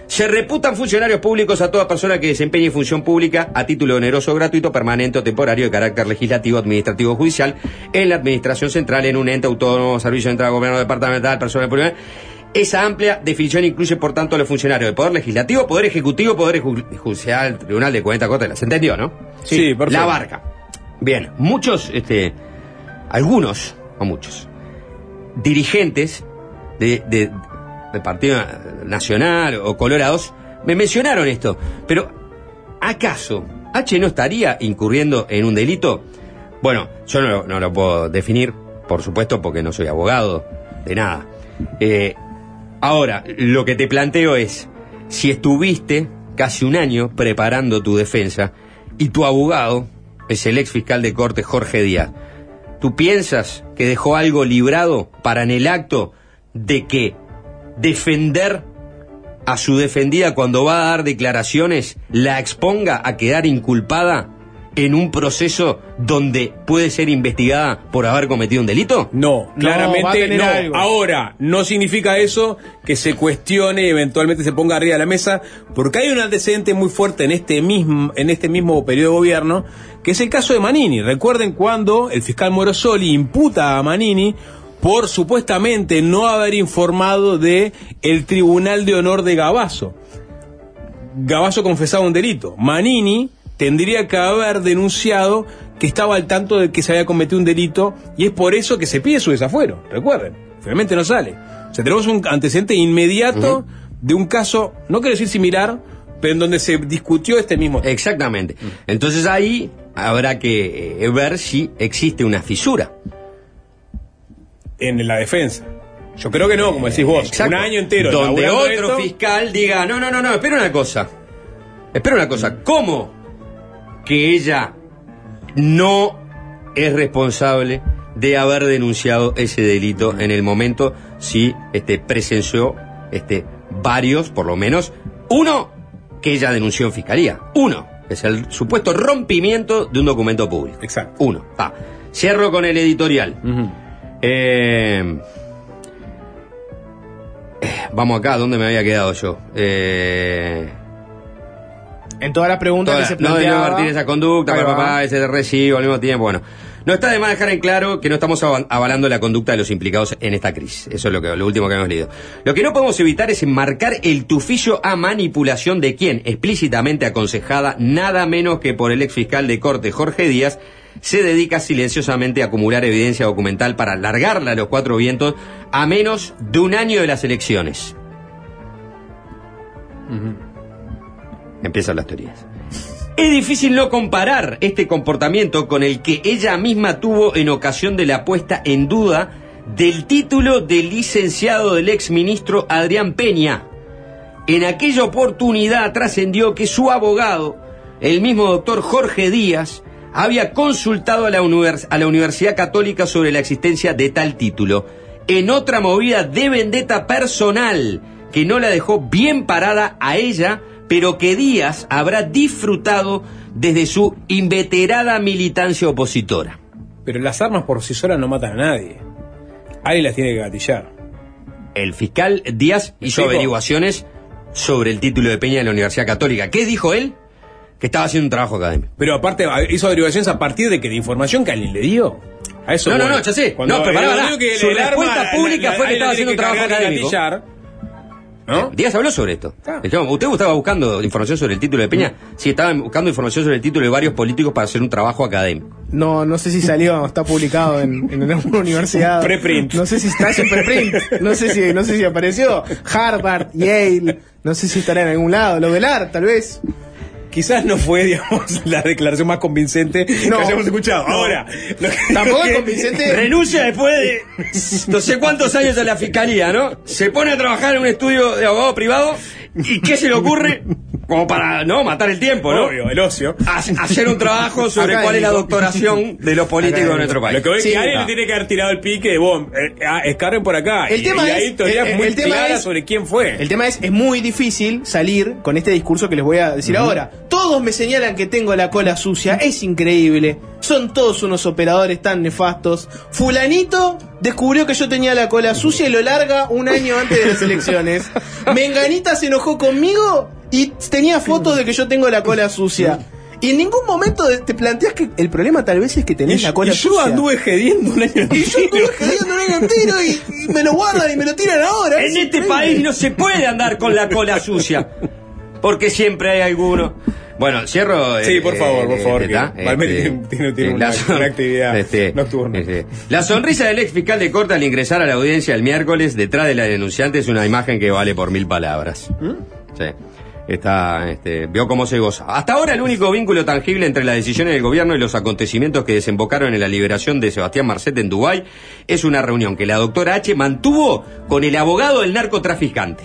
se reputan funcionarios públicos a toda persona que desempeñe función pública a título oneroso, gratuito, permanente o temporario de carácter legislativo, administrativo o judicial en la administración central, en un ente autónomo, servicio de entrada, gobierno departamental, personal pública. Esa amplia definición incluye, por tanto, a los funcionarios del Poder Legislativo, Poder Ejecutivo, Poder Ju- Judicial, Tribunal de Cuentas, Corte. ¿Se entendió, no? Sí, perfecto. La barca. Bien, muchos, este, algunos, o muchos, dirigentes de, de- del Partido Nacional o Colorados me mencionaron esto. Pero, ¿acaso H no estaría incurriendo en un delito? Bueno, yo no, lo- no lo puedo definir, por supuesto, porque no soy abogado de nada. Eh, ahora, lo que te planteo es, si estuviste casi un año preparando tu defensa y tu abogado es el ex fiscal de corte Jorge Díaz, ¿tú piensas que dejó algo librado para en el acto de que defender a su defendida cuando va a dar declaraciones la exponga a quedar inculpada en un proceso donde puede ser investigada por haber cometido un delito? No, claramente no. algo. Ahora, no significa eso que se cuestione y eventualmente se ponga arriba de la mesa, porque hay un antecedente muy fuerte en este mismo, en este mismo periodo de gobierno, que es el caso de Manini. Recuerden cuando el fiscal Morosoli imputa a Manini por supuestamente no haber informado de el Tribunal de Honor de Gabazo. Gabazo confesaba un delito. Manini tendría que haber denunciado que estaba al tanto de que se había cometido un delito y es por eso que se pide su desafuero. Recuerden, finalmente no sale. O sea, tenemos un antecedente inmediato de un caso, no quiero decir similar, pero en donde se discutió este mismo tema. Exactamente. Entonces ahí habrá que eh, ver si existe una fisura. En la defensa. Yo creo que no, como decís vos. Exacto. Un año entero. Donde otro esto, fiscal diga, no, no, no, no, espera una cosa. Espera una cosa. ¿Cómo que ella no es responsable de haber denunciado ese delito en el momento si este, presenció este, varios, por lo menos, uno que ella denunció en fiscalía. Uno. Es el supuesto rompimiento de un documento público. Exacto. Uno. Va. Cierro con el editorial. Eh, eh, vamos acá, ¿dónde me había quedado yo? Eh, En todas las preguntas toda- que se no de planteaba. Martínez esa conducta, para papá, ese de recibo al mismo tiempo. Bueno, no está de más dejar en claro que no estamos aval- avalando la conducta de los implicados en esta crisis. Eso es lo, que, lo último que hemos leído. Lo que no podemos evitar es enmarcar el tufillo a manipulación de quien, explícitamente aconsejada nada menos que por el ex fiscal de corte Jorge Díaz, se dedica silenciosamente a acumular evidencia documental para largarla a los cuatro vientos a menos de un año de las elecciones. Empiezan las teorías. Es difícil no comparar este comportamiento con el que ella misma tuvo en ocasión de la puesta en duda del título de licenciado del ex ministro Adrián Peña. En aquella oportunidad trascendió que su abogado, el mismo doctor Jorge Díaz, había consultado a la Universidad Católica sobre la existencia de tal título. En otra movida de vendetta personal que no la dejó bien parada a ella, pero que Díaz habrá disfrutado desde su inveterada militancia opositora. Pero las armas por sí solas no matan a nadie. Alguien las tiene que gatillar. El fiscal Díaz hizo averiguaciones sobre el título de Peña de la Universidad Católica. ¿Qué dijo él? Que estaba haciendo un trabajo académico. Pero aparte, hizo averiguaciones a partir de que de información que alguien le dio. A eso No, no, no, ya sé. Cuando No, pero Su el arma, respuesta pública fue que estaba haciendo un trabajo académico. gatillar. ¿No? Díaz habló sobre esto. ¿Usted estaba buscando información sobre el título de Peña? Sí, estaban buscando información sobre el título de varios políticos para hacer un trabajo académico. No, no sé si salió, *laughs* está publicado en, en alguna *laughs* universidad. Preprint. No sé si está es un preprint. No sé si, no sé si apareció. Harvard, Yale, no sé si estará en algún lado. Lo velar, tal vez. Quizás no fue, *laughs* digamos, la declaración más convincente No. que hayamos escuchado. No. Ahora, lo que- Tampoco es que- convincente. Renuncia después de *laughs* no sé cuántos años en la fiscalía, ¿no? Se pone a trabajar en un estudio de abogado privado y ¿qué se le ocurre? Como para, ¿no? Matar el tiempo, ¿no? Obvio, el ocio. Ha- Hacer un trabajo *laughs* sobre cuál es la doctoración *laughs* de los políticos de nuestro país. Lo que voy es Sí, que alguien le tiene que haber tirado el pique de vos, eh, escarren por acá. El y, tema y es- hay teorías el- muy el tema claras es- sobre quién fue. El tema es, es muy difícil salir con este discurso que les voy a decir ahora. Todos me señalan que tengo la cola sucia, es increíble. Son todos unos operadores tan nefastos. Fulanito descubrió que yo tenía la cola sucia y lo larga un año antes de las elecciones. *laughs* Menganita se enojó conmigo y tenía fotos de que yo tengo la cola sucia. Y en ningún momento te planteas que el problema tal vez es que tenés la cola y yo sucia. anduve gediendo un año Y yo estuve jodiendo un año entero y, y me lo guardan y me lo tiran ahora. En Es este increíble. país no se puede andar con la cola sucia. Porque siempre hay alguno. Bueno, cierro. Sí, por favor, por favor, Valmeri tiene- tiene- tiene una- son- una actividad nocturna. La sonrisa del ex fiscal de corte al ingresar a la audiencia el miércoles detrás de la denunciante es una imagen que vale por mil palabras. ¿Mm? Sí. Está, este, vio cómo se goza. Hasta ahora el único vínculo tangible entre las decisiones del gobierno y los acontecimientos que desembocaron en la liberación de Sebastián Marcet en Dubái es una reunión que la doctora H mantuvo con el abogado del narcotraficante.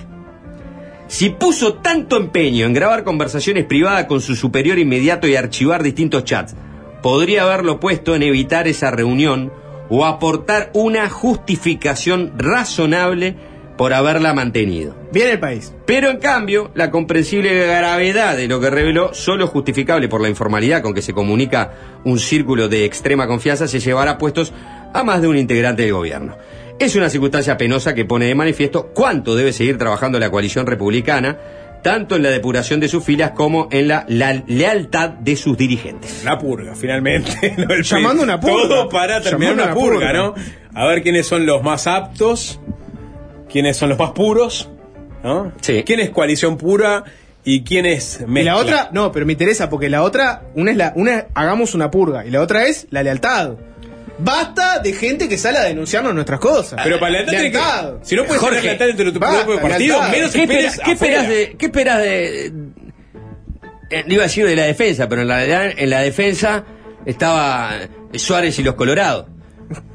Si puso tanto empeño en grabar conversaciones privadas con su superior inmediato y archivar distintos chats, podría haberlo puesto en evitar esa reunión o aportar una justificación razonable por haberla mantenido. Bien el país. Pero en cambio, la comprensible gravedad de lo que reveló, solo justificable por la informalidad con que se comunica un círculo de extrema confianza, se llevará puestos a más de un integrante del gobierno. Es una circunstancia penosa que pone de manifiesto cuánto debe seguir trabajando la coalición republicana, tanto en la depuración de sus filas como en la, la lealtad de sus dirigentes. La purga, finalmente. *laughs* Llamando una purga. Todo para terminar Llamando una una purga, purga. ¿no? A ver quiénes son los más aptos, quiénes son los más puros, ¿no? Sí. ¿Quién es coalición pura y quién es Y mezcla? la otra, no, pero me interesa porque la otra, una es la, una es hagamos una purga y la otra es la lealtad. Basta de gente que sale a denunciarnos nuestras cosas. Pero para lealtad tiene que- lealtad. Si no puedes Jorge, lealtad dentro de tu basta, propio partido, lealtad. menos ¿Qué esperas, qué esperas de, qué esperas de, eh, iba a decir de la defensa, pero en realidad en la defensa estaba Suárez y los Colorados.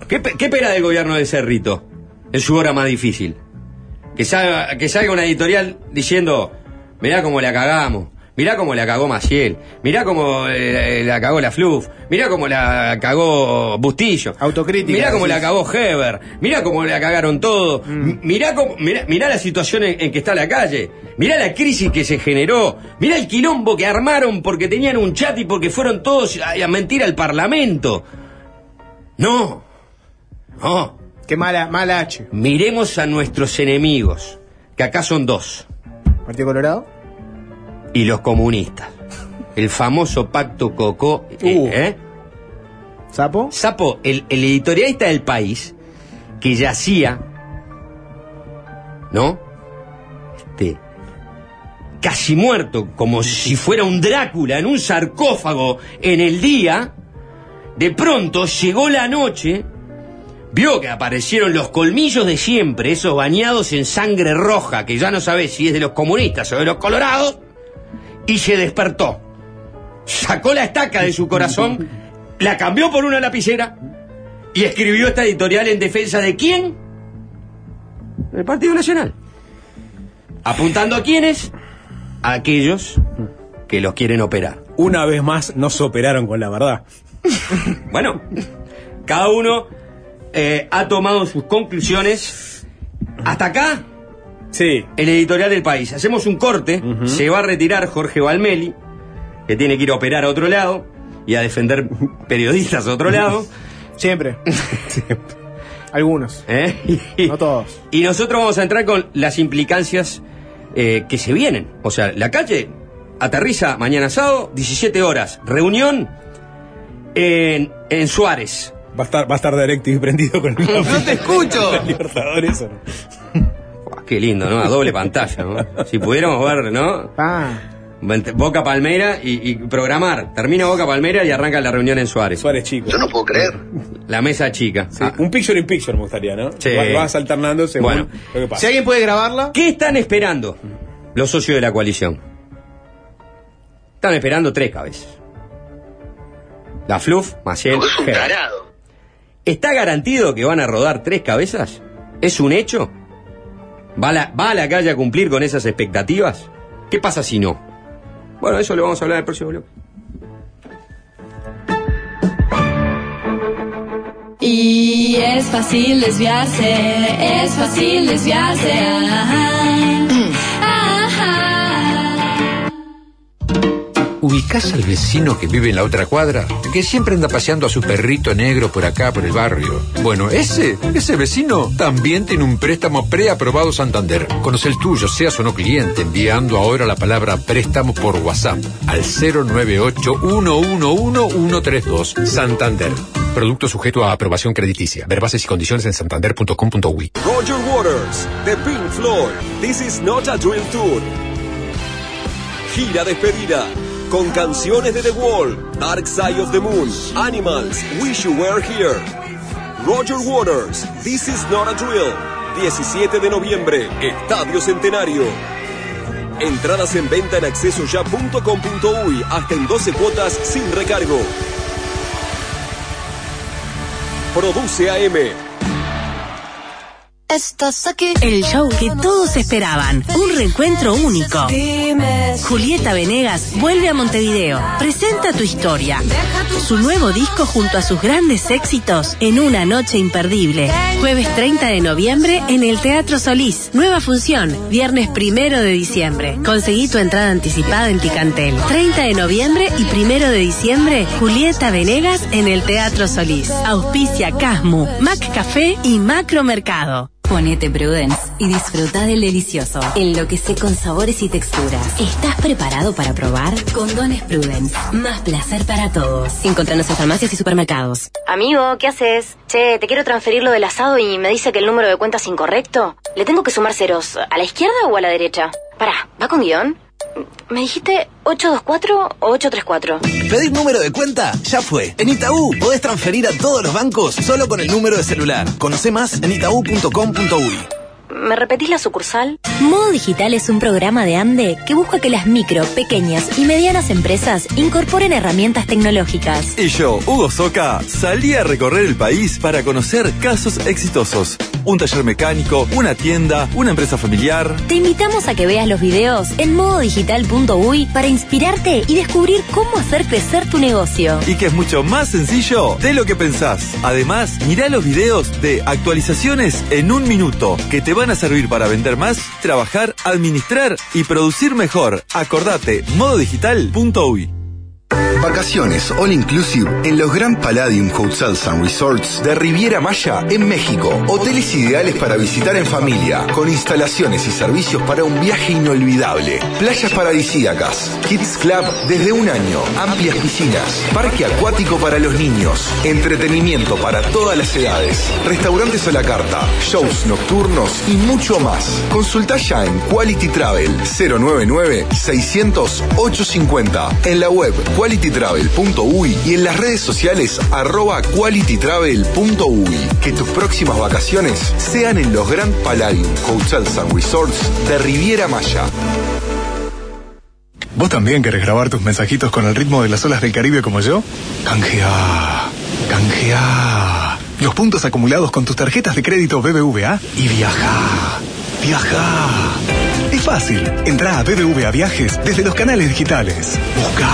¿Qué, qué espera del gobierno de Cerrito en su hora más difícil? Que salga, que salga una editorial diciendo, mirá cómo la cagamos, mirá cómo la cagó Maciel, mirá cómo eh, la cagó la Fluff, mirá cómo la cagó Bustillo, Autocrítica, mirá cómo la cagó Heber, mirá cómo la cagaron todo, Mm. Mirá, cómo, mirá, mirá la situación en, en que está la calle, mirá la crisis que se generó, mirá el quilombo que armaron porque tenían un chat y porque fueron todos a, a mentir al Parlamento. No, no. Qué mala, mala H. Miremos a nuestros enemigos, que acá son dos, Partido Colorado. y los comunistas. El famoso pacto Cocó. eh, Uh. ¿eh? Sapo. Sapo, el, el editorialista del país, que yacía, ¿no? Este, casi muerto, como si fuera un Drácula en un sarcófago en el día, de pronto llegó la noche, vio que aparecieron los colmillos de siempre, esos bañados en sangre roja, que ya no sabés si es de los comunistas o de los colorados, y se despertó. Sacó la estaca de su corazón, la cambió por una lapicera y escribió esta editorial en defensa de quién? El Partido Nacional. Apuntando a quiénes? A aquellos que los quieren operar. Una vez más nos operaron con la verdad. *laughs* Bueno, cada uno eh, ha tomado sus conclusiones. Hasta acá, Sí. el editorial del país. Hacemos un corte, se va a retirar Jorge Valmeli, que tiene que ir a operar a otro lado y a defender *laughs* periodistas a otro lado. *laughs* *laughs* Siempre. Algunos. ¿eh? Y, No todos. y nosotros vamos a entrar con las implicancias eh, que se vienen. O sea, la calle aterriza mañana sábado, 17 horas. Reunión en, en Suárez. Va a estar, va a estar DirecTV *laughs* prendido con el ¡No te escucho! *laughs* Libertadores. ¿o no? Qué lindo, ¿no? A doble pantalla, ¿no? Si pudiéramos ver, ¿no? Ah. Boca Palmera y, y programar. Termina Boca Palmera y arranca la reunión en Suárez. Suárez chico. Yo no puedo creer. La mesa chica. Sí, Un picture in picture me gustaría, ¿no? Sí. Va- Vas alternando según Bueno. lo que pasa. Si alguien puede grabarla, ¿Qué están esperando los socios de la coalición? Están esperando tres cabezas. La Fluff, Maciel, Es un Gerardo. tarado. ¿Está garantido que van a rodar tres cabezas? ¿Es un hecho? ¿Va la, ¿Va a la calle a cumplir con esas expectativas? ¿Qué pasa si no? Bueno, eso lo vamos a hablar en el próximo bloque. Y es fácil desviarse, es fácil desviarse. ¿Ubicás al vecino que vive en la otra cuadra? Que siempre anda paseando a su perrito negro por acá, por el barrio. Bueno, ese, ese vecino también tiene un préstamo preaprobado Santander. Conoce el tuyo, seas o no cliente, enviando ahora la palabra préstamo por WhatsApp al 098-111-132. Santander. Producto sujeto a aprobación crediticia. Ver bases y condiciones en santander.com.uy. Roger Waters, The Pink Floyd, This Is Not a Drill Tour. Gira despedida, con canciones de The Wall, Dark Side of the Moon, Animals, Wish You Were Here. Roger Waters, This Is Not a Drill, 17 de noviembre, Estadio Centenario. Entradas en venta en accesoya.com.uy hasta en 12 cuotas sin recargo. Produce AM. Estás aquí. El show que todos esperaban. Un reencuentro único. Julieta Venegas vuelve a Montevideo. Presenta tu historia. Su nuevo disco junto a sus grandes éxitos en una noche imperdible. Jueves 30 de noviembre en el Teatro Solís. Nueva función. Viernes primero de diciembre. Conseguí tu entrada anticipada en Ticantel. 30 de noviembre y primero de diciembre. Julieta Venegas en el Teatro Solís. Auspicia Casmu, Mac Café y Macromercado. Ponete Prudence y disfruta del delicioso. Enloquece con sabores y texturas. ¿Estás preparado para probar? Condones Prudence. Más placer para todos. Encontranos en farmacias y supermercados. Amigo, ¿qué haces? Che, te quiero transferir lo del asado y me dice que el número de cuenta es incorrecto. ¿Le tengo que sumar ceros a la izquierda o a la derecha? Pará, ¿va con guion? ¿Me dijiste 824 o 834? Pedir número de cuenta ya fue. En Itaú podés transferir a todos los bancos solo con el número de celular. Conoce más en itaú.com.uy. ¿Me repetís la sucursal? Modo Digital es un programa de ANDE que busca que las micro, pequeñas y medianas empresas incorporen herramientas tecnológicas. Y yo, Hugo Soca, salí a recorrer el país para conocer casos exitosos. Un taller mecánico, una tienda, una empresa familiar. Te invitamos a que veas los videos en mododigital.uy para inspirarte y descubrir cómo hacer crecer tu negocio. Y que es mucho más sencillo de lo que pensás. Además, mirá los videos de actualizaciones en un minuto que te van a servir para vender más, trabajar, administrar y producir mejor. Acordate, mododigital.uy. Vacaciones all inclusive en los Grand Palladium Hotels and Resorts de Riviera Maya en México. Hoteles ideales para visitar en familia, con instalaciones y servicios para un viaje inolvidable. Playas paradisíacas, Kids Club desde un año, amplias piscinas, parque acuático para los niños, entretenimiento para todas las edades, restaurantes a la carta, shows nocturnos y mucho más. Consulta ya en Quality Travel 099 600 850 en la web qualitytravel.uy y en las redes sociales arroba qualitytravel.uy. Que tus próximas vacaciones sean en los Grand Palladium Hotels and Resorts de Riviera Maya. ¿Vos también querés grabar tus mensajitos con el ritmo de las olas del Caribe como yo? Canjea, canjea. Los puntos acumulados con tus tarjetas de crédito BBVA y viaja, viaja. Fácil. Entra a BBVA Viajes desde los canales digitales. Busca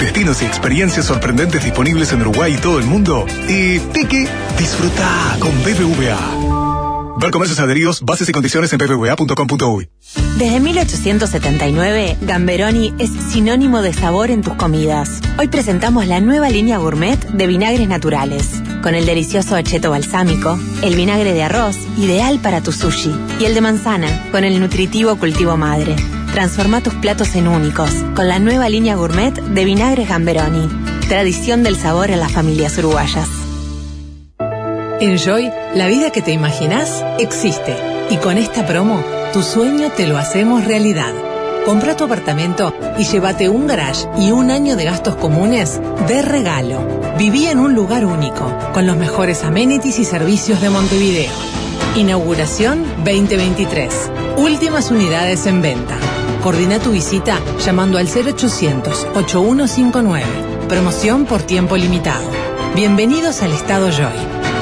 destinos y experiencias sorprendentes disponibles en Uruguay y todo el mundo. Y tiki, disfruta con BBVA. Ver comercios adheridos, bases y condiciones en bbva.com.uy. Desde 1879, Gamberoni es sinónimo de sabor en tus comidas. Hoy presentamos la nueva línea gourmet de vinagres naturales, con el delicioso acheto balsámico, el vinagre de arroz, ideal para tu sushi, y el de manzana, con el nutritivo cultivo madre. Transforma tus platos en únicos, con la nueva línea gourmet de vinagres Gamberoni. Tradición del sabor en las familias uruguayas. En Joy, la vida que te imaginas existe. Y con esta promo, tu sueño te lo hacemos realidad. Compra tu apartamento y llévate un garage y un año de gastos comunes de regalo. Viví en un lugar único, con los mejores amenities y servicios de Montevideo. Inauguración 2023. Últimas unidades en venta. Coordina tu visita llamando al 0800-8159. Promoción por tiempo limitado. Bienvenidos al Estado Joy.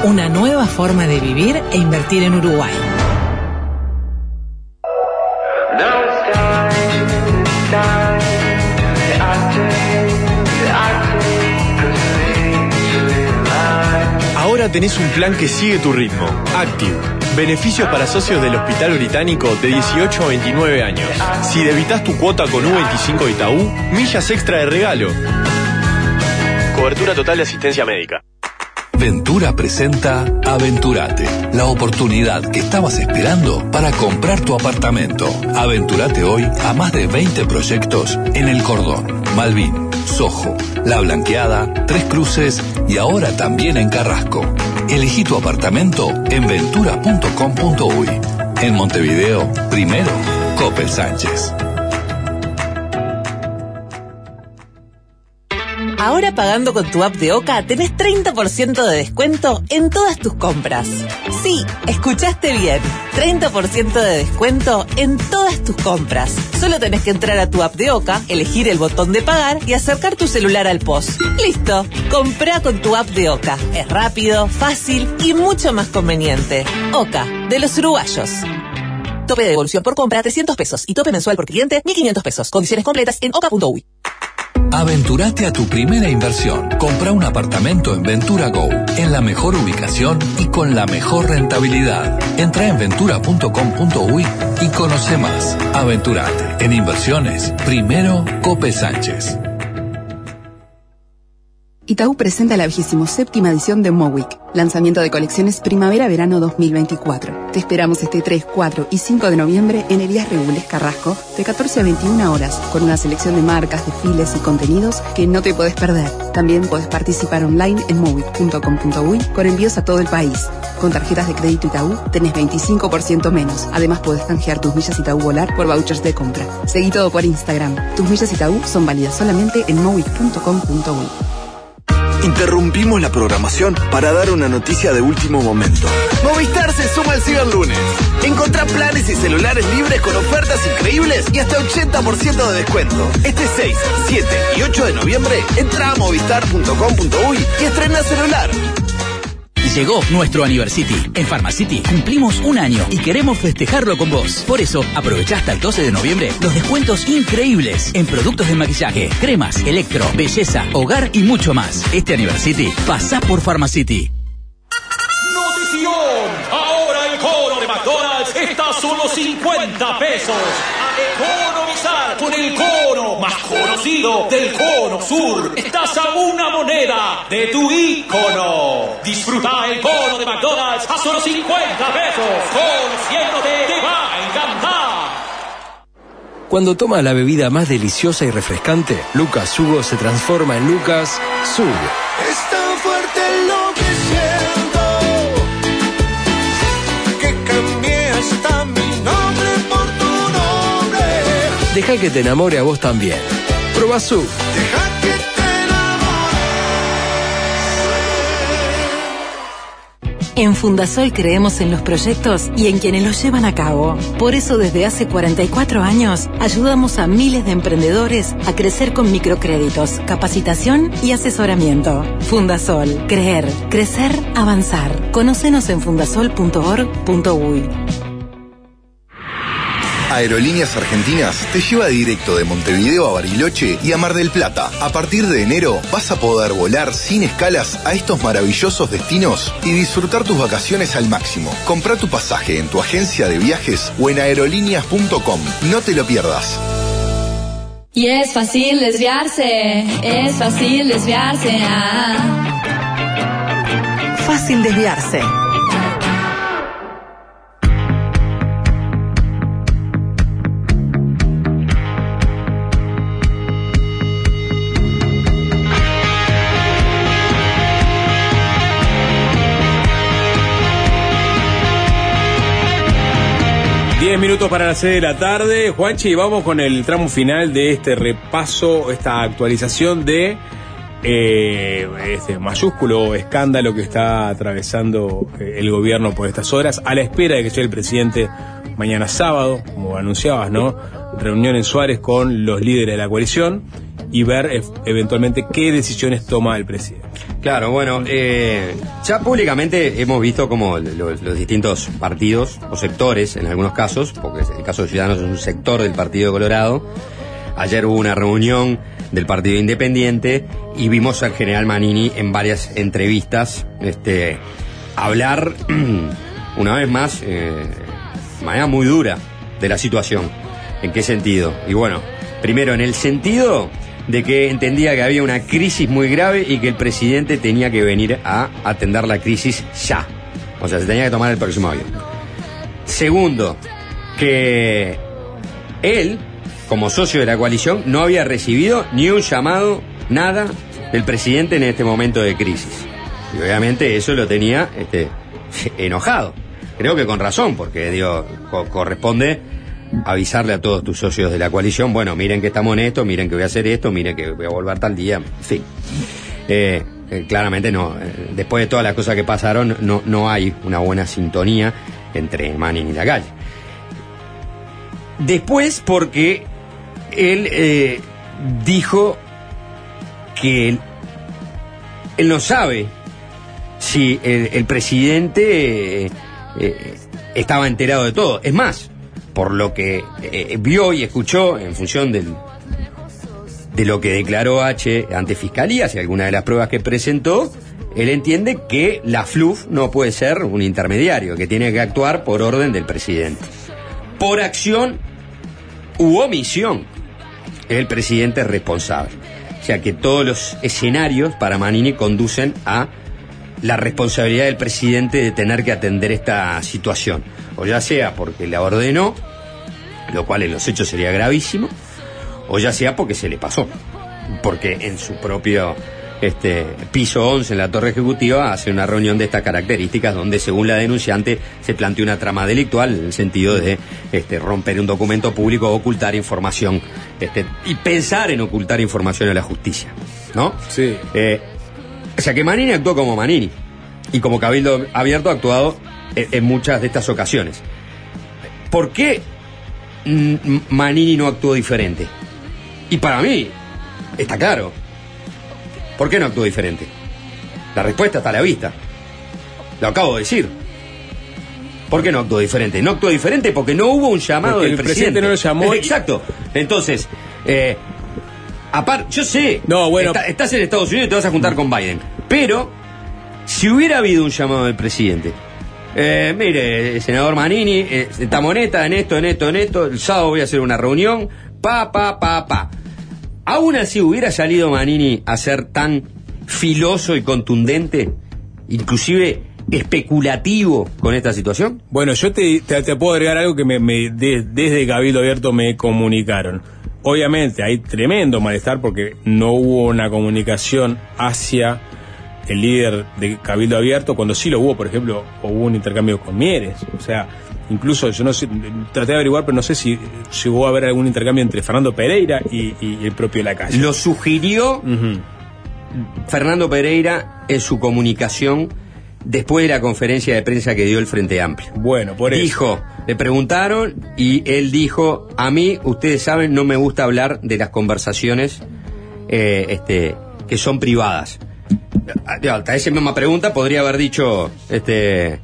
Una nueva forma de vivir e invertir en Uruguay. Ahora tenés un plan que sigue tu ritmo. Active. Beneficios para socios del Hospital Británico de 18 a 29 años. Si debitas tu cuota con U25 Itaú, millas extra de regalo. Cobertura total de asistencia médica. Ventura presenta Aventurate, la oportunidad que estabas esperando para comprar tu apartamento. Aventurate hoy a más de 20 proyectos en El Cordón, Malvin, Sojo, La Blanqueada, Tres Cruces y ahora también en Carrasco. Elegí tu apartamento en ventura.com.uy. En Montevideo, primero, Coppel Sánchez. Ahora pagando con tu app de Oca tenés 30% de descuento en todas tus compras. Sí, escuchaste bien. 30% de descuento en todas tus compras. Solo tenés que entrar a tu app de Oca, elegir el botón de pagar y acercar tu celular al post. Listo. Comprá con tu app de Oca. Es rápido, fácil y mucho más conveniente. Oca, de los uruguayos. Tope de devolución por compra 300 pesos y tope mensual por cliente 1500 pesos. Condiciones completas en oca.uy. Aventurate a tu primera inversión. Compra un apartamento en Ventura Go, en la mejor ubicación y con la mejor rentabilidad. Entra en ventura.com.uy y conoce más. Aventurate en inversiones. Primero, Cope Sánchez. Itaú presenta la 27 edición de Mowick, lanzamiento de colecciones primavera-verano 2024. Te esperamos este 3, 4 y 5 de noviembre en Elías Regules Carrasco, de 14 a 21 horas, con una selección de marcas, desfiles y contenidos que no te puedes perder. También puedes participar online en mowick.com.uy con envíos a todo el país. Con tarjetas de crédito Itaú tenés 25% menos. Además puedes canjear tus millas Itaú Volar por vouchers de compra. Seguí todo por Instagram. Tus millas Itaú son válidas solamente en mowick.com.uy. Interrumpimos la programación para dar una noticia de último momento. Movistar se suma al Ciberlunes. Encontrá planes y celulares libres con ofertas increíbles y hasta 80% de descuento. Este 6, 7 y 8 de noviembre, entra a movistar.com.uy y estrena celular. Llegó nuestro Anniversary. En Pharmacity cumplimos un año y queremos festejarlo con vos. Por eso, aprovecha hasta el 12 de noviembre los descuentos increíbles en productos de maquillaje, cremas, electro, belleza, hogar y mucho más. Este Anniversary pasa por Pharmacity. ¡Notición! Ahora el cono de McDonald's está a solo 50 pesos. Con el cono más conocido del cono sur. Estás a una moneda de tu ícono. Disfruta el cono de McDonald's a solo 50 pesos. Conociéndote te va a encantar. Cuando toma la bebida más deliciosa y refrescante, Lucas Hugo se transforma en Lucas Sug. Es tan Deja que te enamore a vos también. Proba Sug. Deja que te En Fundasol creemos en los proyectos y en quienes los llevan a cabo. Por eso desde hace 44 años ayudamos a miles de emprendedores a crecer con microcréditos, capacitación y asesoramiento. Fundasol, creer, crecer, avanzar. Conócenos en fundasol.org.uy. Aerolíneas Argentinas te lleva directo de Montevideo a Bariloche y a Mar del Plata. A partir de enero vas a poder volar sin escalas a estos maravillosos destinos y disfrutar tus vacaciones al máximo. Compra tu pasaje en tu agencia de viajes o en aerolíneas.com. No te lo pierdas. Y es fácil desviarse, es fácil desviarse. ah. Fácil desviarse. 10 minutos para las 6 de la tarde. Juanchi, vamos con el tramo final de este repaso, esta actualización de eh, este mayúsculo escándalo que está atravesando eh, el gobierno por estas horas, a la espera de que sea el presidente mañana sábado, como anunciabas, ¿no? Reunión en Suárez con los líderes de la coalición y ver eh, eventualmente qué decisiones toma el presidente. Claro, bueno, eh, ya públicamente hemos visto como los, distintos partidos o sectores, en algunos casos, porque el caso de Ciudadanos es un sector del Partido Colorado. Ayer hubo una reunión del Partido Independiente y vimos al general Manini en varias entrevistas este, hablar *clears throat* una vez más eh, de manera muy dura de la situación. ¿En qué sentido? Y bueno, primero en el sentido de que entendía que había una crisis muy grave y que el presidente tenía que venir a atender la crisis ya. O sea, se tenía que tomar el próximo avión. Segundo, que él, como socio de la coalición, no había recibido ni un llamado, nada, del presidente en este momento de crisis. Y obviamente eso lo tenía este, *laughs* enojado. Creo que con razón, porque digo, co- corresponde avisarle a todos tus socios de la coalición, bueno, miren que estamos en esto, miren que voy a hacer esto, miren que voy a volver tal día, en fin. Eh, eh, claramente no, eh, después de todas las cosas que pasaron, no, no hay una buena sintonía entre Manning y la calle. Después porque él dijo que él, no sabe si el, presidente estaba enterado de todo. Es más, por lo que eh, vio y escuchó en función del, de lo que declaró H ante Fiscalía, y alguna de las pruebas que presentó, él entiende que la FLUF no puede ser un intermediario, que tiene que actuar por orden del presidente. Por acción u omisión, el presidente es responsable. O sea que todos los escenarios para Manini conducen a la responsabilidad del presidente de tener que atender esta situación. O ya sea porque la ordenó, lo cual en los hechos sería gravísimo, o ya sea porque se le pasó. Porque en su propio este, piso 11 en la torre ejecutiva hace una reunión de estas características donde según la denunciante se plantea una trama delictual en el sentido de este, romper un documento público, ocultar información este, y pensar en ocultar información a la justicia. ¿No? Sí. Eh, o sea que Manini actuó como Manini y como Cabildo Abierto ha actuado en, en muchas de estas ocasiones. ¿Por qué Manini no actuó diferente? Y para mí, está claro. ¿Por qué no actuó diferente? La respuesta está a la vista. Lo acabo de decir. ¿Por qué no actuó diferente? No actuó diferente porque no hubo un llamado Porque del el presidente no lo llamó Exacto. Entonces, eh, aparte, yo sé. No, bueno. está- estás en Estados Unidos y te vas a juntar con Biden. Pero, si hubiera habido un llamado del presidente. Eh, mire, senador Manini, eh, esta moneta en esto, en esto, en esto. El sábado voy a hacer una reunión. Pa, pa, pa, pa. Aún así hubiera salido Manini a ser tan filoso y contundente, inclusive especulativo con esta situación. Bueno, yo te, puedo agregar algo que me, me- de- desde Cabildo Abierto me comunicaron. Obviamente hay tremendo malestar porque no hubo una comunicación hacia el líder de Cabildo Abierto, cuando sí lo hubo, por ejemplo, hubo un intercambio con Mieres. O sea, incluso yo no sé, traté de averiguar, pero no sé si llegó a haber algún intercambio entre Fernando Pereira y, y el propio Lacalle. Lo sugirió Fernando Pereira en su comunicación después de la conferencia de prensa que dio el Frente Amplio. Bueno, por eso. Dijo, le preguntaron y él dijo, a mí, ustedes saben, no me gusta hablar de las conversaciones eh, este, que son privadas. Ah, Hasta esa misma pregunta podría haber dicho, este,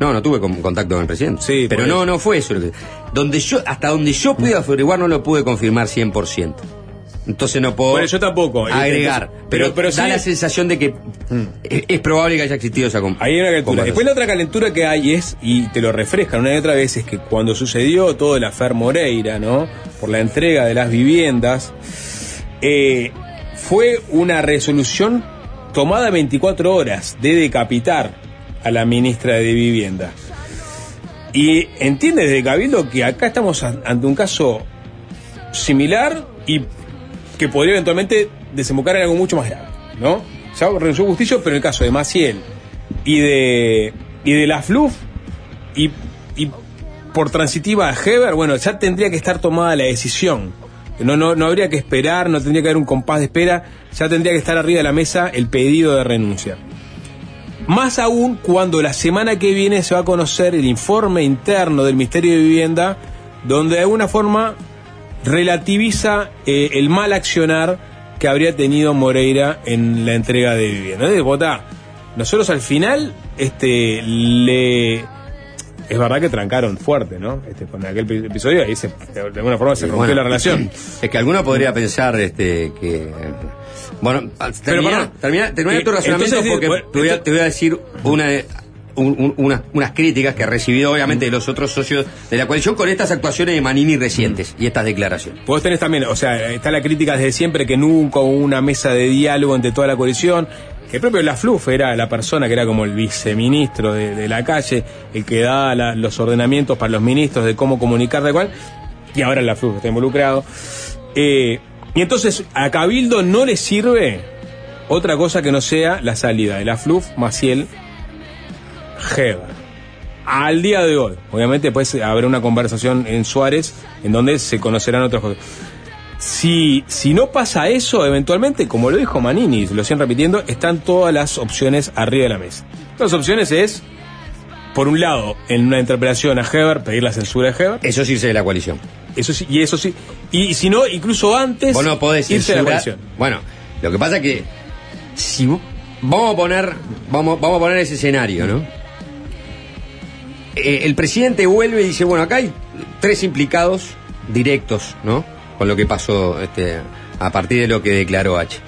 no, no tuve con- contacto con el presidente. Sí, pero no, no fue eso. Donde yo, hasta donde yo pude averiguar no lo pude confirmar 100%. Entonces no puedo Bueno, yo tampoco. agregar. Entonces, pero, pero- pero da sí- la sensación de que es, es probable que haya existido esa Ahí hay una calentura. Después la otra calentura que hay es, y te lo refrescan una y otra vez, es que cuando sucedió todo el afer Moreira, ¿no? Por la entrega de las viviendas, eh, fue una resolución tomada 24 horas de decapitar a la ministra de Vivienda. Y entiende desde Cabildo que acá estamos an- ante un caso similar y que podría eventualmente desembocar en algo mucho más grave, ¿no? Ya renunció Bustillo, pero en el caso de Maciel y de y de la FLUF y, y por transitiva a Heber, bueno, ya tendría que estar tomada la decisión. No, no, no habría que esperar, no tendría que haber un compás de espera, ya tendría que estar arriba de la mesa el pedido de renuncia. Más aún cuando la semana que viene se va a conocer el informe interno del Ministerio de Vivienda, donde de alguna forma relativiza eh, el mal accionar que habría tenido Moreira en la entrega de vivienda. De Bogotá, nosotros al final este, le es verdad que trancaron fuerte, ¿no? Este, con aquel episodio ahí se, de alguna forma se rompió Bueno, la relación. *laughs* Es que alguno podría pensar este, que. Bueno, termina, termina, termina Eh, tu razonamiento entonces, porque bueno, te, voy a, te voy a decir una, un- un- unas, unas críticas que he recibido obviamente de los otros socios de la coalición con estas actuaciones de Manini recientes y estas declaraciones. Vos tenés también, o sea, está la crítica desde siempre que nunca hubo una mesa de diálogo entre toda la coalición. Que el propio La Fluf era la persona que era como el viceministro de, la calle, el que daba los ordenamientos para los ministros de cómo comunicar de cual, y ahora La Fluf está involucrado. Eh, y entonces a Cabildo no le sirve otra cosa que no sea la salida de La Fluf, Maciel, Heber. Al día de hoy, obviamente después habrá una conversación en Suárez en donde se conocerán otras cosas. Si, si no pasa eso, eventualmente, como lo dijo Manini, lo siguen repitiendo, están todas las opciones arriba de la mesa. Las opciones es, por un lado, en una interpelación a Heber, pedir la censura de Heber. Eso es irse de la coalición. Eso sí, y eso sí. Y si no, incluso antes, Vos no podés irse de la coalición. Bueno, lo que pasa es que si vamos a poner vamos, vamos a poner ese escenario, ¿no? Eh, el presidente vuelve y dice, bueno, acá hay tres implicados directos, ¿no? Con lo que pasó este, a partir de lo que declaró H.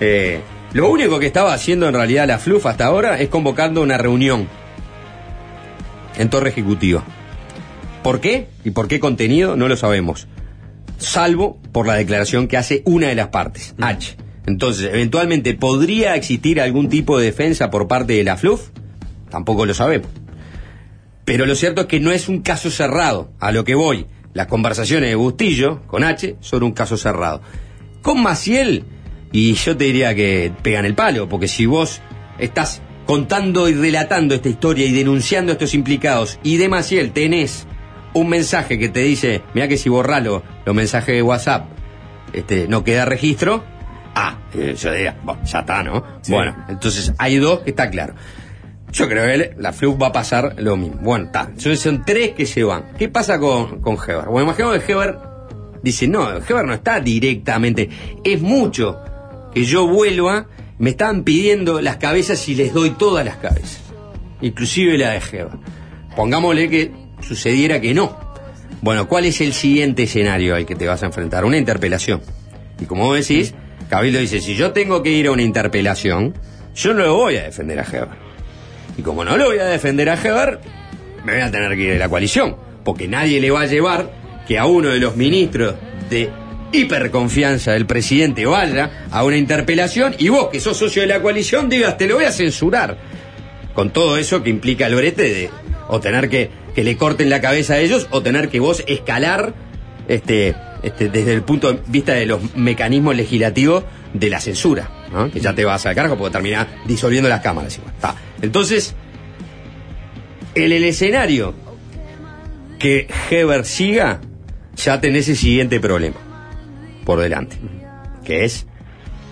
Eh, lo único que estaba haciendo en realidad la FLUF hasta ahora es convocando una reunión en Torre Ejecutiva. ¿Por qué? ¿Y por qué contenido? No lo sabemos. Salvo por la declaración que hace una de las partes, H. Entonces, eventualmente, ¿podría existir algún tipo de defensa por parte de la FLUF? Tampoco lo sabemos. Pero lo cierto es que no es un caso cerrado. A lo que voy, las conversaciones de Bustillo con H son un caso cerrado. Con Maciel, y yo te diría que pegan el palo, porque si vos estás contando y relatando esta historia y denunciando a estos implicados, y de Maciel tenés un mensaje que te dice, mira que si borralo los mensajes de WhatsApp, este, no queda registro, ah, eh, yo diría, bueno, ya está, ¿no? Sí. Bueno, entonces hay dos que está claro. Yo creo que la Flux va a pasar lo mismo. Bueno, está. Son tres que se van. ¿Qué pasa con, con Heber? Bueno, imagino que Heber dice, no, Heber no está directamente. Es mucho que yo vuelva. Me estaban pidiendo las cabezas y les doy todas las cabezas. Inclusive la de Heber. Pongámosle que sucediera que no. Bueno, ¿cuál es el siguiente escenario al que te vas a enfrentar? Una interpelación. Y como decís, Cabildo dice, si yo tengo que ir a una interpelación, yo no lo voy a defender a Heber. Y como no lo voy a defender a Heber, me voy a tener que ir de la coalición. Porque nadie le va a llevar que a uno de los ministros de hiperconfianza del presidente vaya a una interpelación y vos, que sos socio de la coalición, digas, te lo voy a censurar. Con todo eso que implica el brete de o tener que, que le corten la cabeza a ellos o tener que vos escalar este, este, desde el punto de vista de los mecanismos legislativos de la censura, que ya te vas al cargo porque terminás disolviendo las cámaras. igual. Entonces, en el escenario que Heber siga, ya tenés el siguiente problema por delante, que es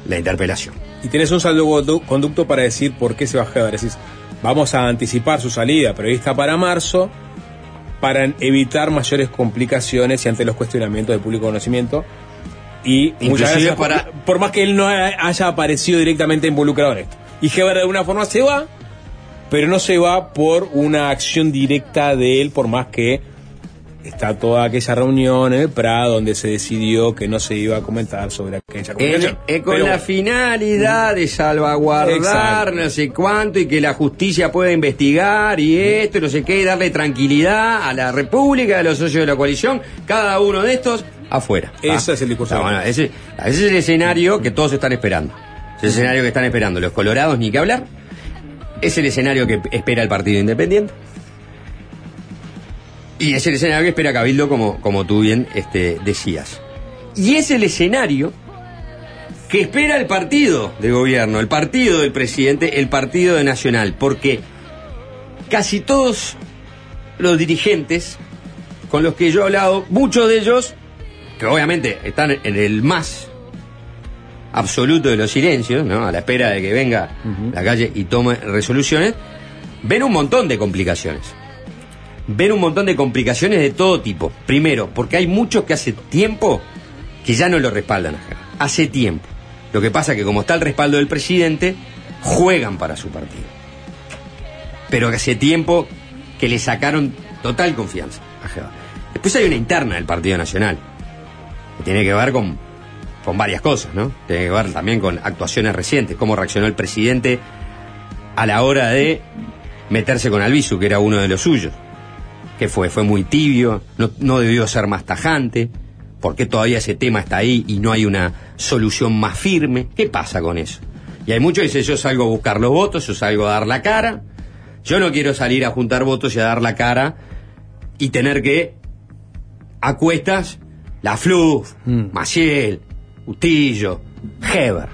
la interpelación. Y tenés un salvoconducto para decir por qué se va Heber. Decís, vamos a anticipar su salida prevista para marzo para evitar mayores complicaciones y ante los cuestionamientos de público conocimiento. Y muchas gracias para- por, por más que él no haya aparecido directamente involucrado en esto. Y Heber de alguna forma se va, pero no se va por una acción directa de él, por más que está toda aquella reunión en el Prado donde se decidió que no se iba a comentar sobre aquella En- comunicación. eh, con Pero la bueno. finalidad de salvaguardar Exacto. no sé cuánto y que la justicia pueda investigar y esto y no sé qué y darle tranquilidad a la República, a los socios de la coalición, cada uno de estos afuera. Ese es el discurso. Ah, bueno, ese, ese es el escenario que todos están esperando. Es el escenario que están esperando los colorados, ni que hablar. Es el escenario que espera el Partido Independiente. Y es el escenario que espera Cabildo, como, como tú bien este, decías. Y es el escenario que espera el partido de gobierno, el partido del presidente, el partido de Nacional, porque casi todos los dirigentes con los que yo he hablado, muchos de ellos, que obviamente están en el más absoluto de los silencios, ¿no? A la espera de que venga la calle y tome resoluciones, ven un montón de complicaciones. Ven un montón de complicaciones de todo tipo. Primero, porque hay muchos que hace tiempo que ya no lo respaldan a. Hace tiempo. Lo que pasa es que como está el respaldo del presidente, juegan para su partido. Pero hace tiempo que le sacaron total confianza a. Después hay una interna del Partido Nacional, que tiene que ver con, con varias cosas, ¿no? Tiene que ver también con actuaciones recientes, cómo reaccionó el presidente a la hora de meterse con Albizu, que era uno de los suyos. ¿Qué fue? Fue muy tibio, no, no debió ser más tajante. ¿Por qué todavía ese tema está ahí y no hay una solución más firme? ¿Qué pasa con eso? Y hay muchos que dicen, yo salgo a buscar los votos, yo salgo a dar la cara. Yo no quiero salir a juntar votos y a dar la cara y tener que, a cuestas, la Fluff, Maciel, Ustillo, Heber.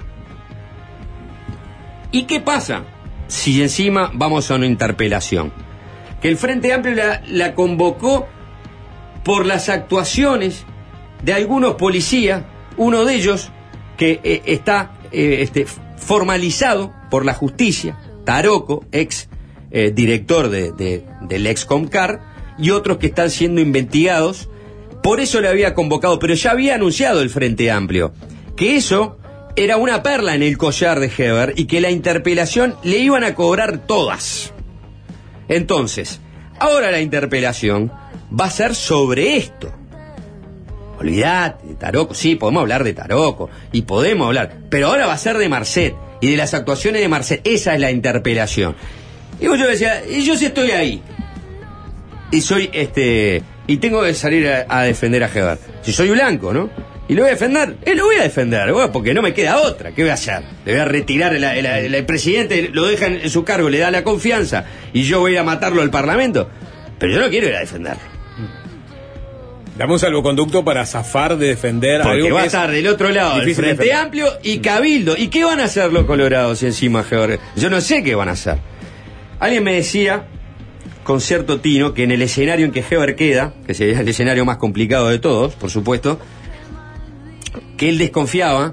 ¿Y qué pasa si encima vamos a una interpelación? Que el Frente Amplio la, convocó por las actuaciones de algunos policías, uno de ellos que eh, está eh, este, formalizado por la justicia, Taroco, ex eh, director de, de- del ex Comcar, y otros que están siendo investigados. Por eso le había convocado, pero ya había anunciado el Frente Amplio que eso era una perla en el collar de Heber y que la interpelación le iban a cobrar todas. Entonces, ahora la interpelación va a ser sobre esto. Olvidate de Taroco, sí, podemos hablar de Taroco y podemos hablar, pero ahora va a ser de Marcet y de las actuaciones de Marcet. Esa es la interpelación. Y yo decía, y yo sí estoy ahí. Y soy este. Y tengo que salir a, a defender a Heber. Si soy blanco, ¿no? Y lo voy a defender. Eh, lo voy a defender, bueno, porque no me queda otra. ¿Qué voy a hacer? Le voy a retirar el, el- el- el presidente, lo deja en, en su cargo, le da la confianza y yo voy a matarlo al Parlamento. Pero yo no quiero ir a defenderlo. Dame un salvoconducto para zafar de defender Porque algo va a estar del otro lado el Frente defender. Amplio y Cabildo. ¿Y qué van a hacer los colorados encima, George? Yo no sé qué van a hacer. Alguien me decía, con cierto tino, que en el escenario en que Heber queda, que sería el escenario más complicado de todos, por supuesto, que él desconfiaba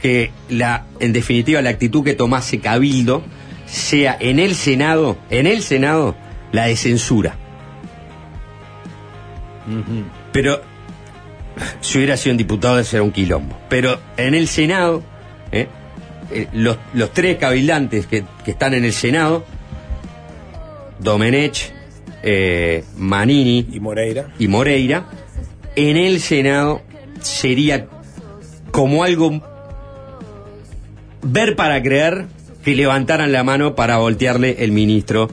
que la, en definitiva, la actitud que tomase Cabildo sea en el Senado, en el Senado, la de censura. Pero si hubiera sido un diputado, ese era un quilombo. Pero en el Senado, ¿eh? Eh, los, los tres cabildantes que, que están en el Senado, Domenech, eh, Manini y Moreira. y Moreira, en el Senado sería como algo ver para creer que levantaran la mano para voltearle el ministro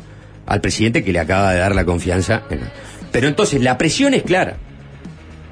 al presidente que le acaba de dar la confianza. Pero entonces la presión es clara.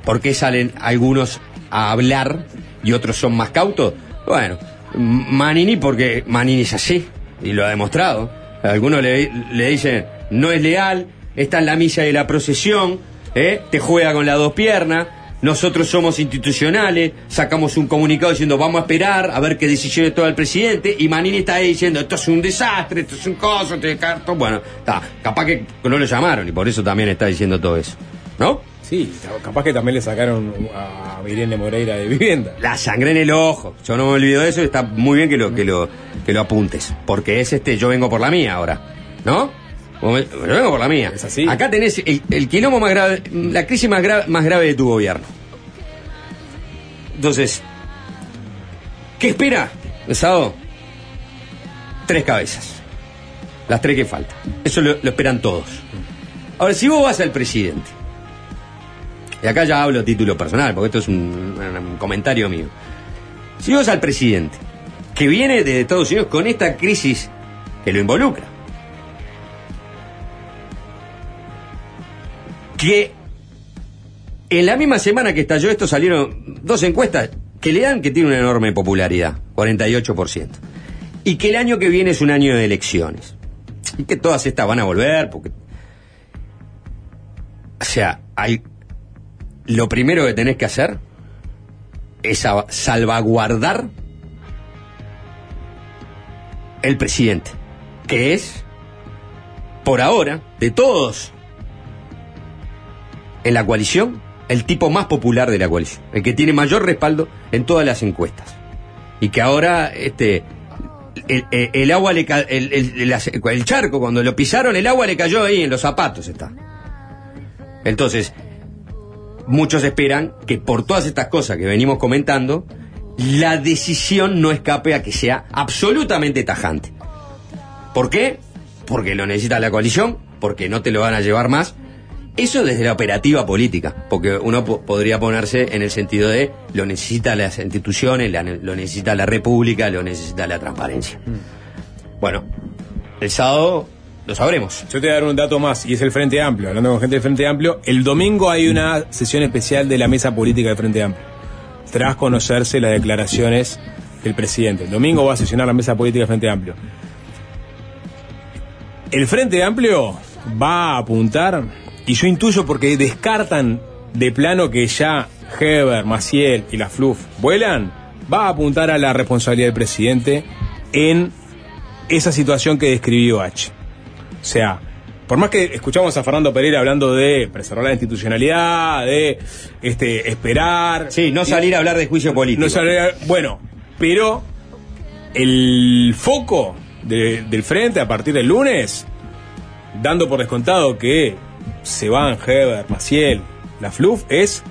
¿Por qué salen algunos a hablar y otros son más cautos? Bueno, Manini porque Manini es así y lo ha demostrado. Algunos le, le dicen, no es leal, está en la misa de la procesión, ¿eh? te juega con las dos piernas, nosotros somos institucionales, sacamos un comunicado diciendo vamos a esperar a ver qué decisiones toma el presidente y Manini está ahí diciendo esto es un desastre, esto es un coso, esto es carto. Bueno, está, capaz que no lo llamaron y por eso también está diciendo todo eso. ¿No? Sí, capaz que también le sacaron a Irene Moreira de vivienda. La sangre en el ojo. Yo no me olvido de eso y está muy bien que lo, que lo, que lo apuntes. Porque es este, yo vengo por la mía ahora. ¿No? Yo vengo por la mía. Acá tenés el, el quilombo más grave, la crisis más, gra- más grave de tu gobierno. Entonces, ¿qué espera? Sábado, tres cabezas. Las tres que faltan. Eso lo, lo esperan todos. Ahora, si vos vas al presidente, y acá ya hablo a título personal, porque esto es un, comentario mío. Si vos al presidente, que viene de Estados Unidos con esta crisis que lo involucra, que en la misma semana que estalló esto salieron dos encuestas que le dan que tiene una enorme popularidad, 48%, y que el año que viene es un año de elecciones, y que todas estas van a volver. O sea, hay lo primero que tenés que hacer es salvaguardar el presidente, que es, por ahora, de todos en la coalición, el tipo más popular de la coalición, el que tiene mayor respaldo en todas las encuestas. Y que ahora, este, el, agua le el- el charco, cuando lo pisaron, el agua le cayó ahí en los zapatos está. Entonces, muchos esperan que por todas estas cosas que venimos comentando, la decisión no escape a que sea absolutamente tajante. ¿Por qué? Porque lo necesita la coalición, porque no te lo van a llevar más. Eso desde la operativa política, porque uno po- podría ponerse en el sentido de lo necesita las instituciones, la- lo necesita la república, lo necesita la transparencia. Bueno, el sábado lo sabremos. Yo te voy a dar un dato más, y es el Frente Amplio. Hablando con gente del Frente Amplio, el domingo hay una sesión especial de la mesa política del Frente Amplio. Tras conocerse las declaraciones del presidente. El domingo va a sesionar la mesa política del Frente Amplio. El Frente Amplio va a apuntar, y yo intuyo porque descartan de plano que ya Heber, Maciel y la FLUF vuelan, va a apuntar a la responsabilidad del presidente en esa situación que describió H. O sea, por más que escuchamos a Fernando Pereira hablando de preservar la institucionalidad, de este esperar. Sí, no salir a hablar de juicio político. No salir a- bueno, pero el foco de- del frente a partir del lunes, dando por descontado que se van Heber, Maciel, la FLUF, es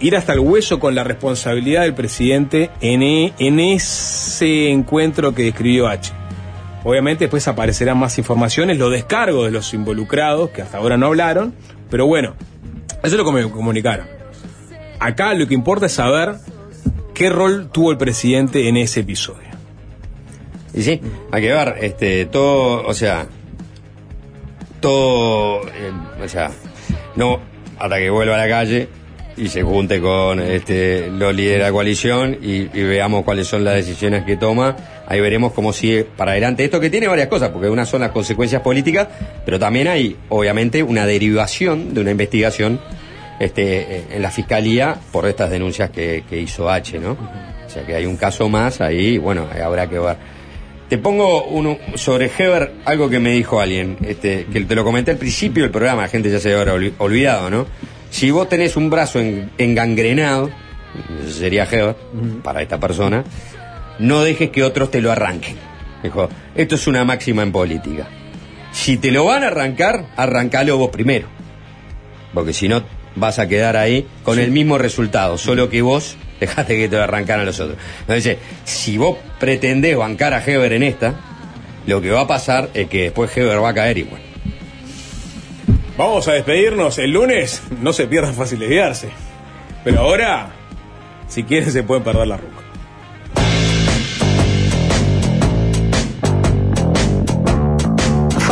ir hasta el hueso con la responsabilidad del presidente en, e- en ese encuentro que describió H. Obviamente después aparecerán más informaciones, los descargos de los involucrados, que hasta ahora no hablaron, pero bueno, eso es lo que me comunicaron. Acá lo que importa es saber qué rol tuvo el presidente en ese episodio. Y sí, hay que ver, este, todo, o sea, todo, o sea, no, hasta que vuelva a la calle y se junte con este, los líderes de la coalición y veamos cuáles son las decisiones que toma, ahí veremos cómo sigue para adelante esto que tiene varias cosas, porque unas son las consecuencias políticas, pero también hay, obviamente, una derivación de una investigación este, en la fiscalía por estas denuncias que, que hizo H, ¿no? O sea que hay un caso más ahí, bueno, habrá que ver. Te pongo uno sobre Heber, algo que me dijo alguien, este, que te lo comenté al principio del programa, la gente ya se habrá olvi- olvidado, ¿no? Si vos tenés un brazo en- engangrenado, sería Heber, para esta persona, no dejes que otros te lo arranquen. Dijo, esto es una máxima en política. Si te lo van a arrancar, arrancalo vos primero. Porque si no, vas a quedar ahí con el mismo resultado, solo que vos *laughs* dejaste que te lo arrancaran los otros. Entonces, si vos pretendés bancar a Heber en esta, lo que va a pasar es que después Heber va a caer igual. Vamos a despedirnos el lunes, no se pierdan fácil desviarse. Pero ahora, si quieren, se pueden perder la ruca.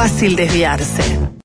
Fácil desviarse.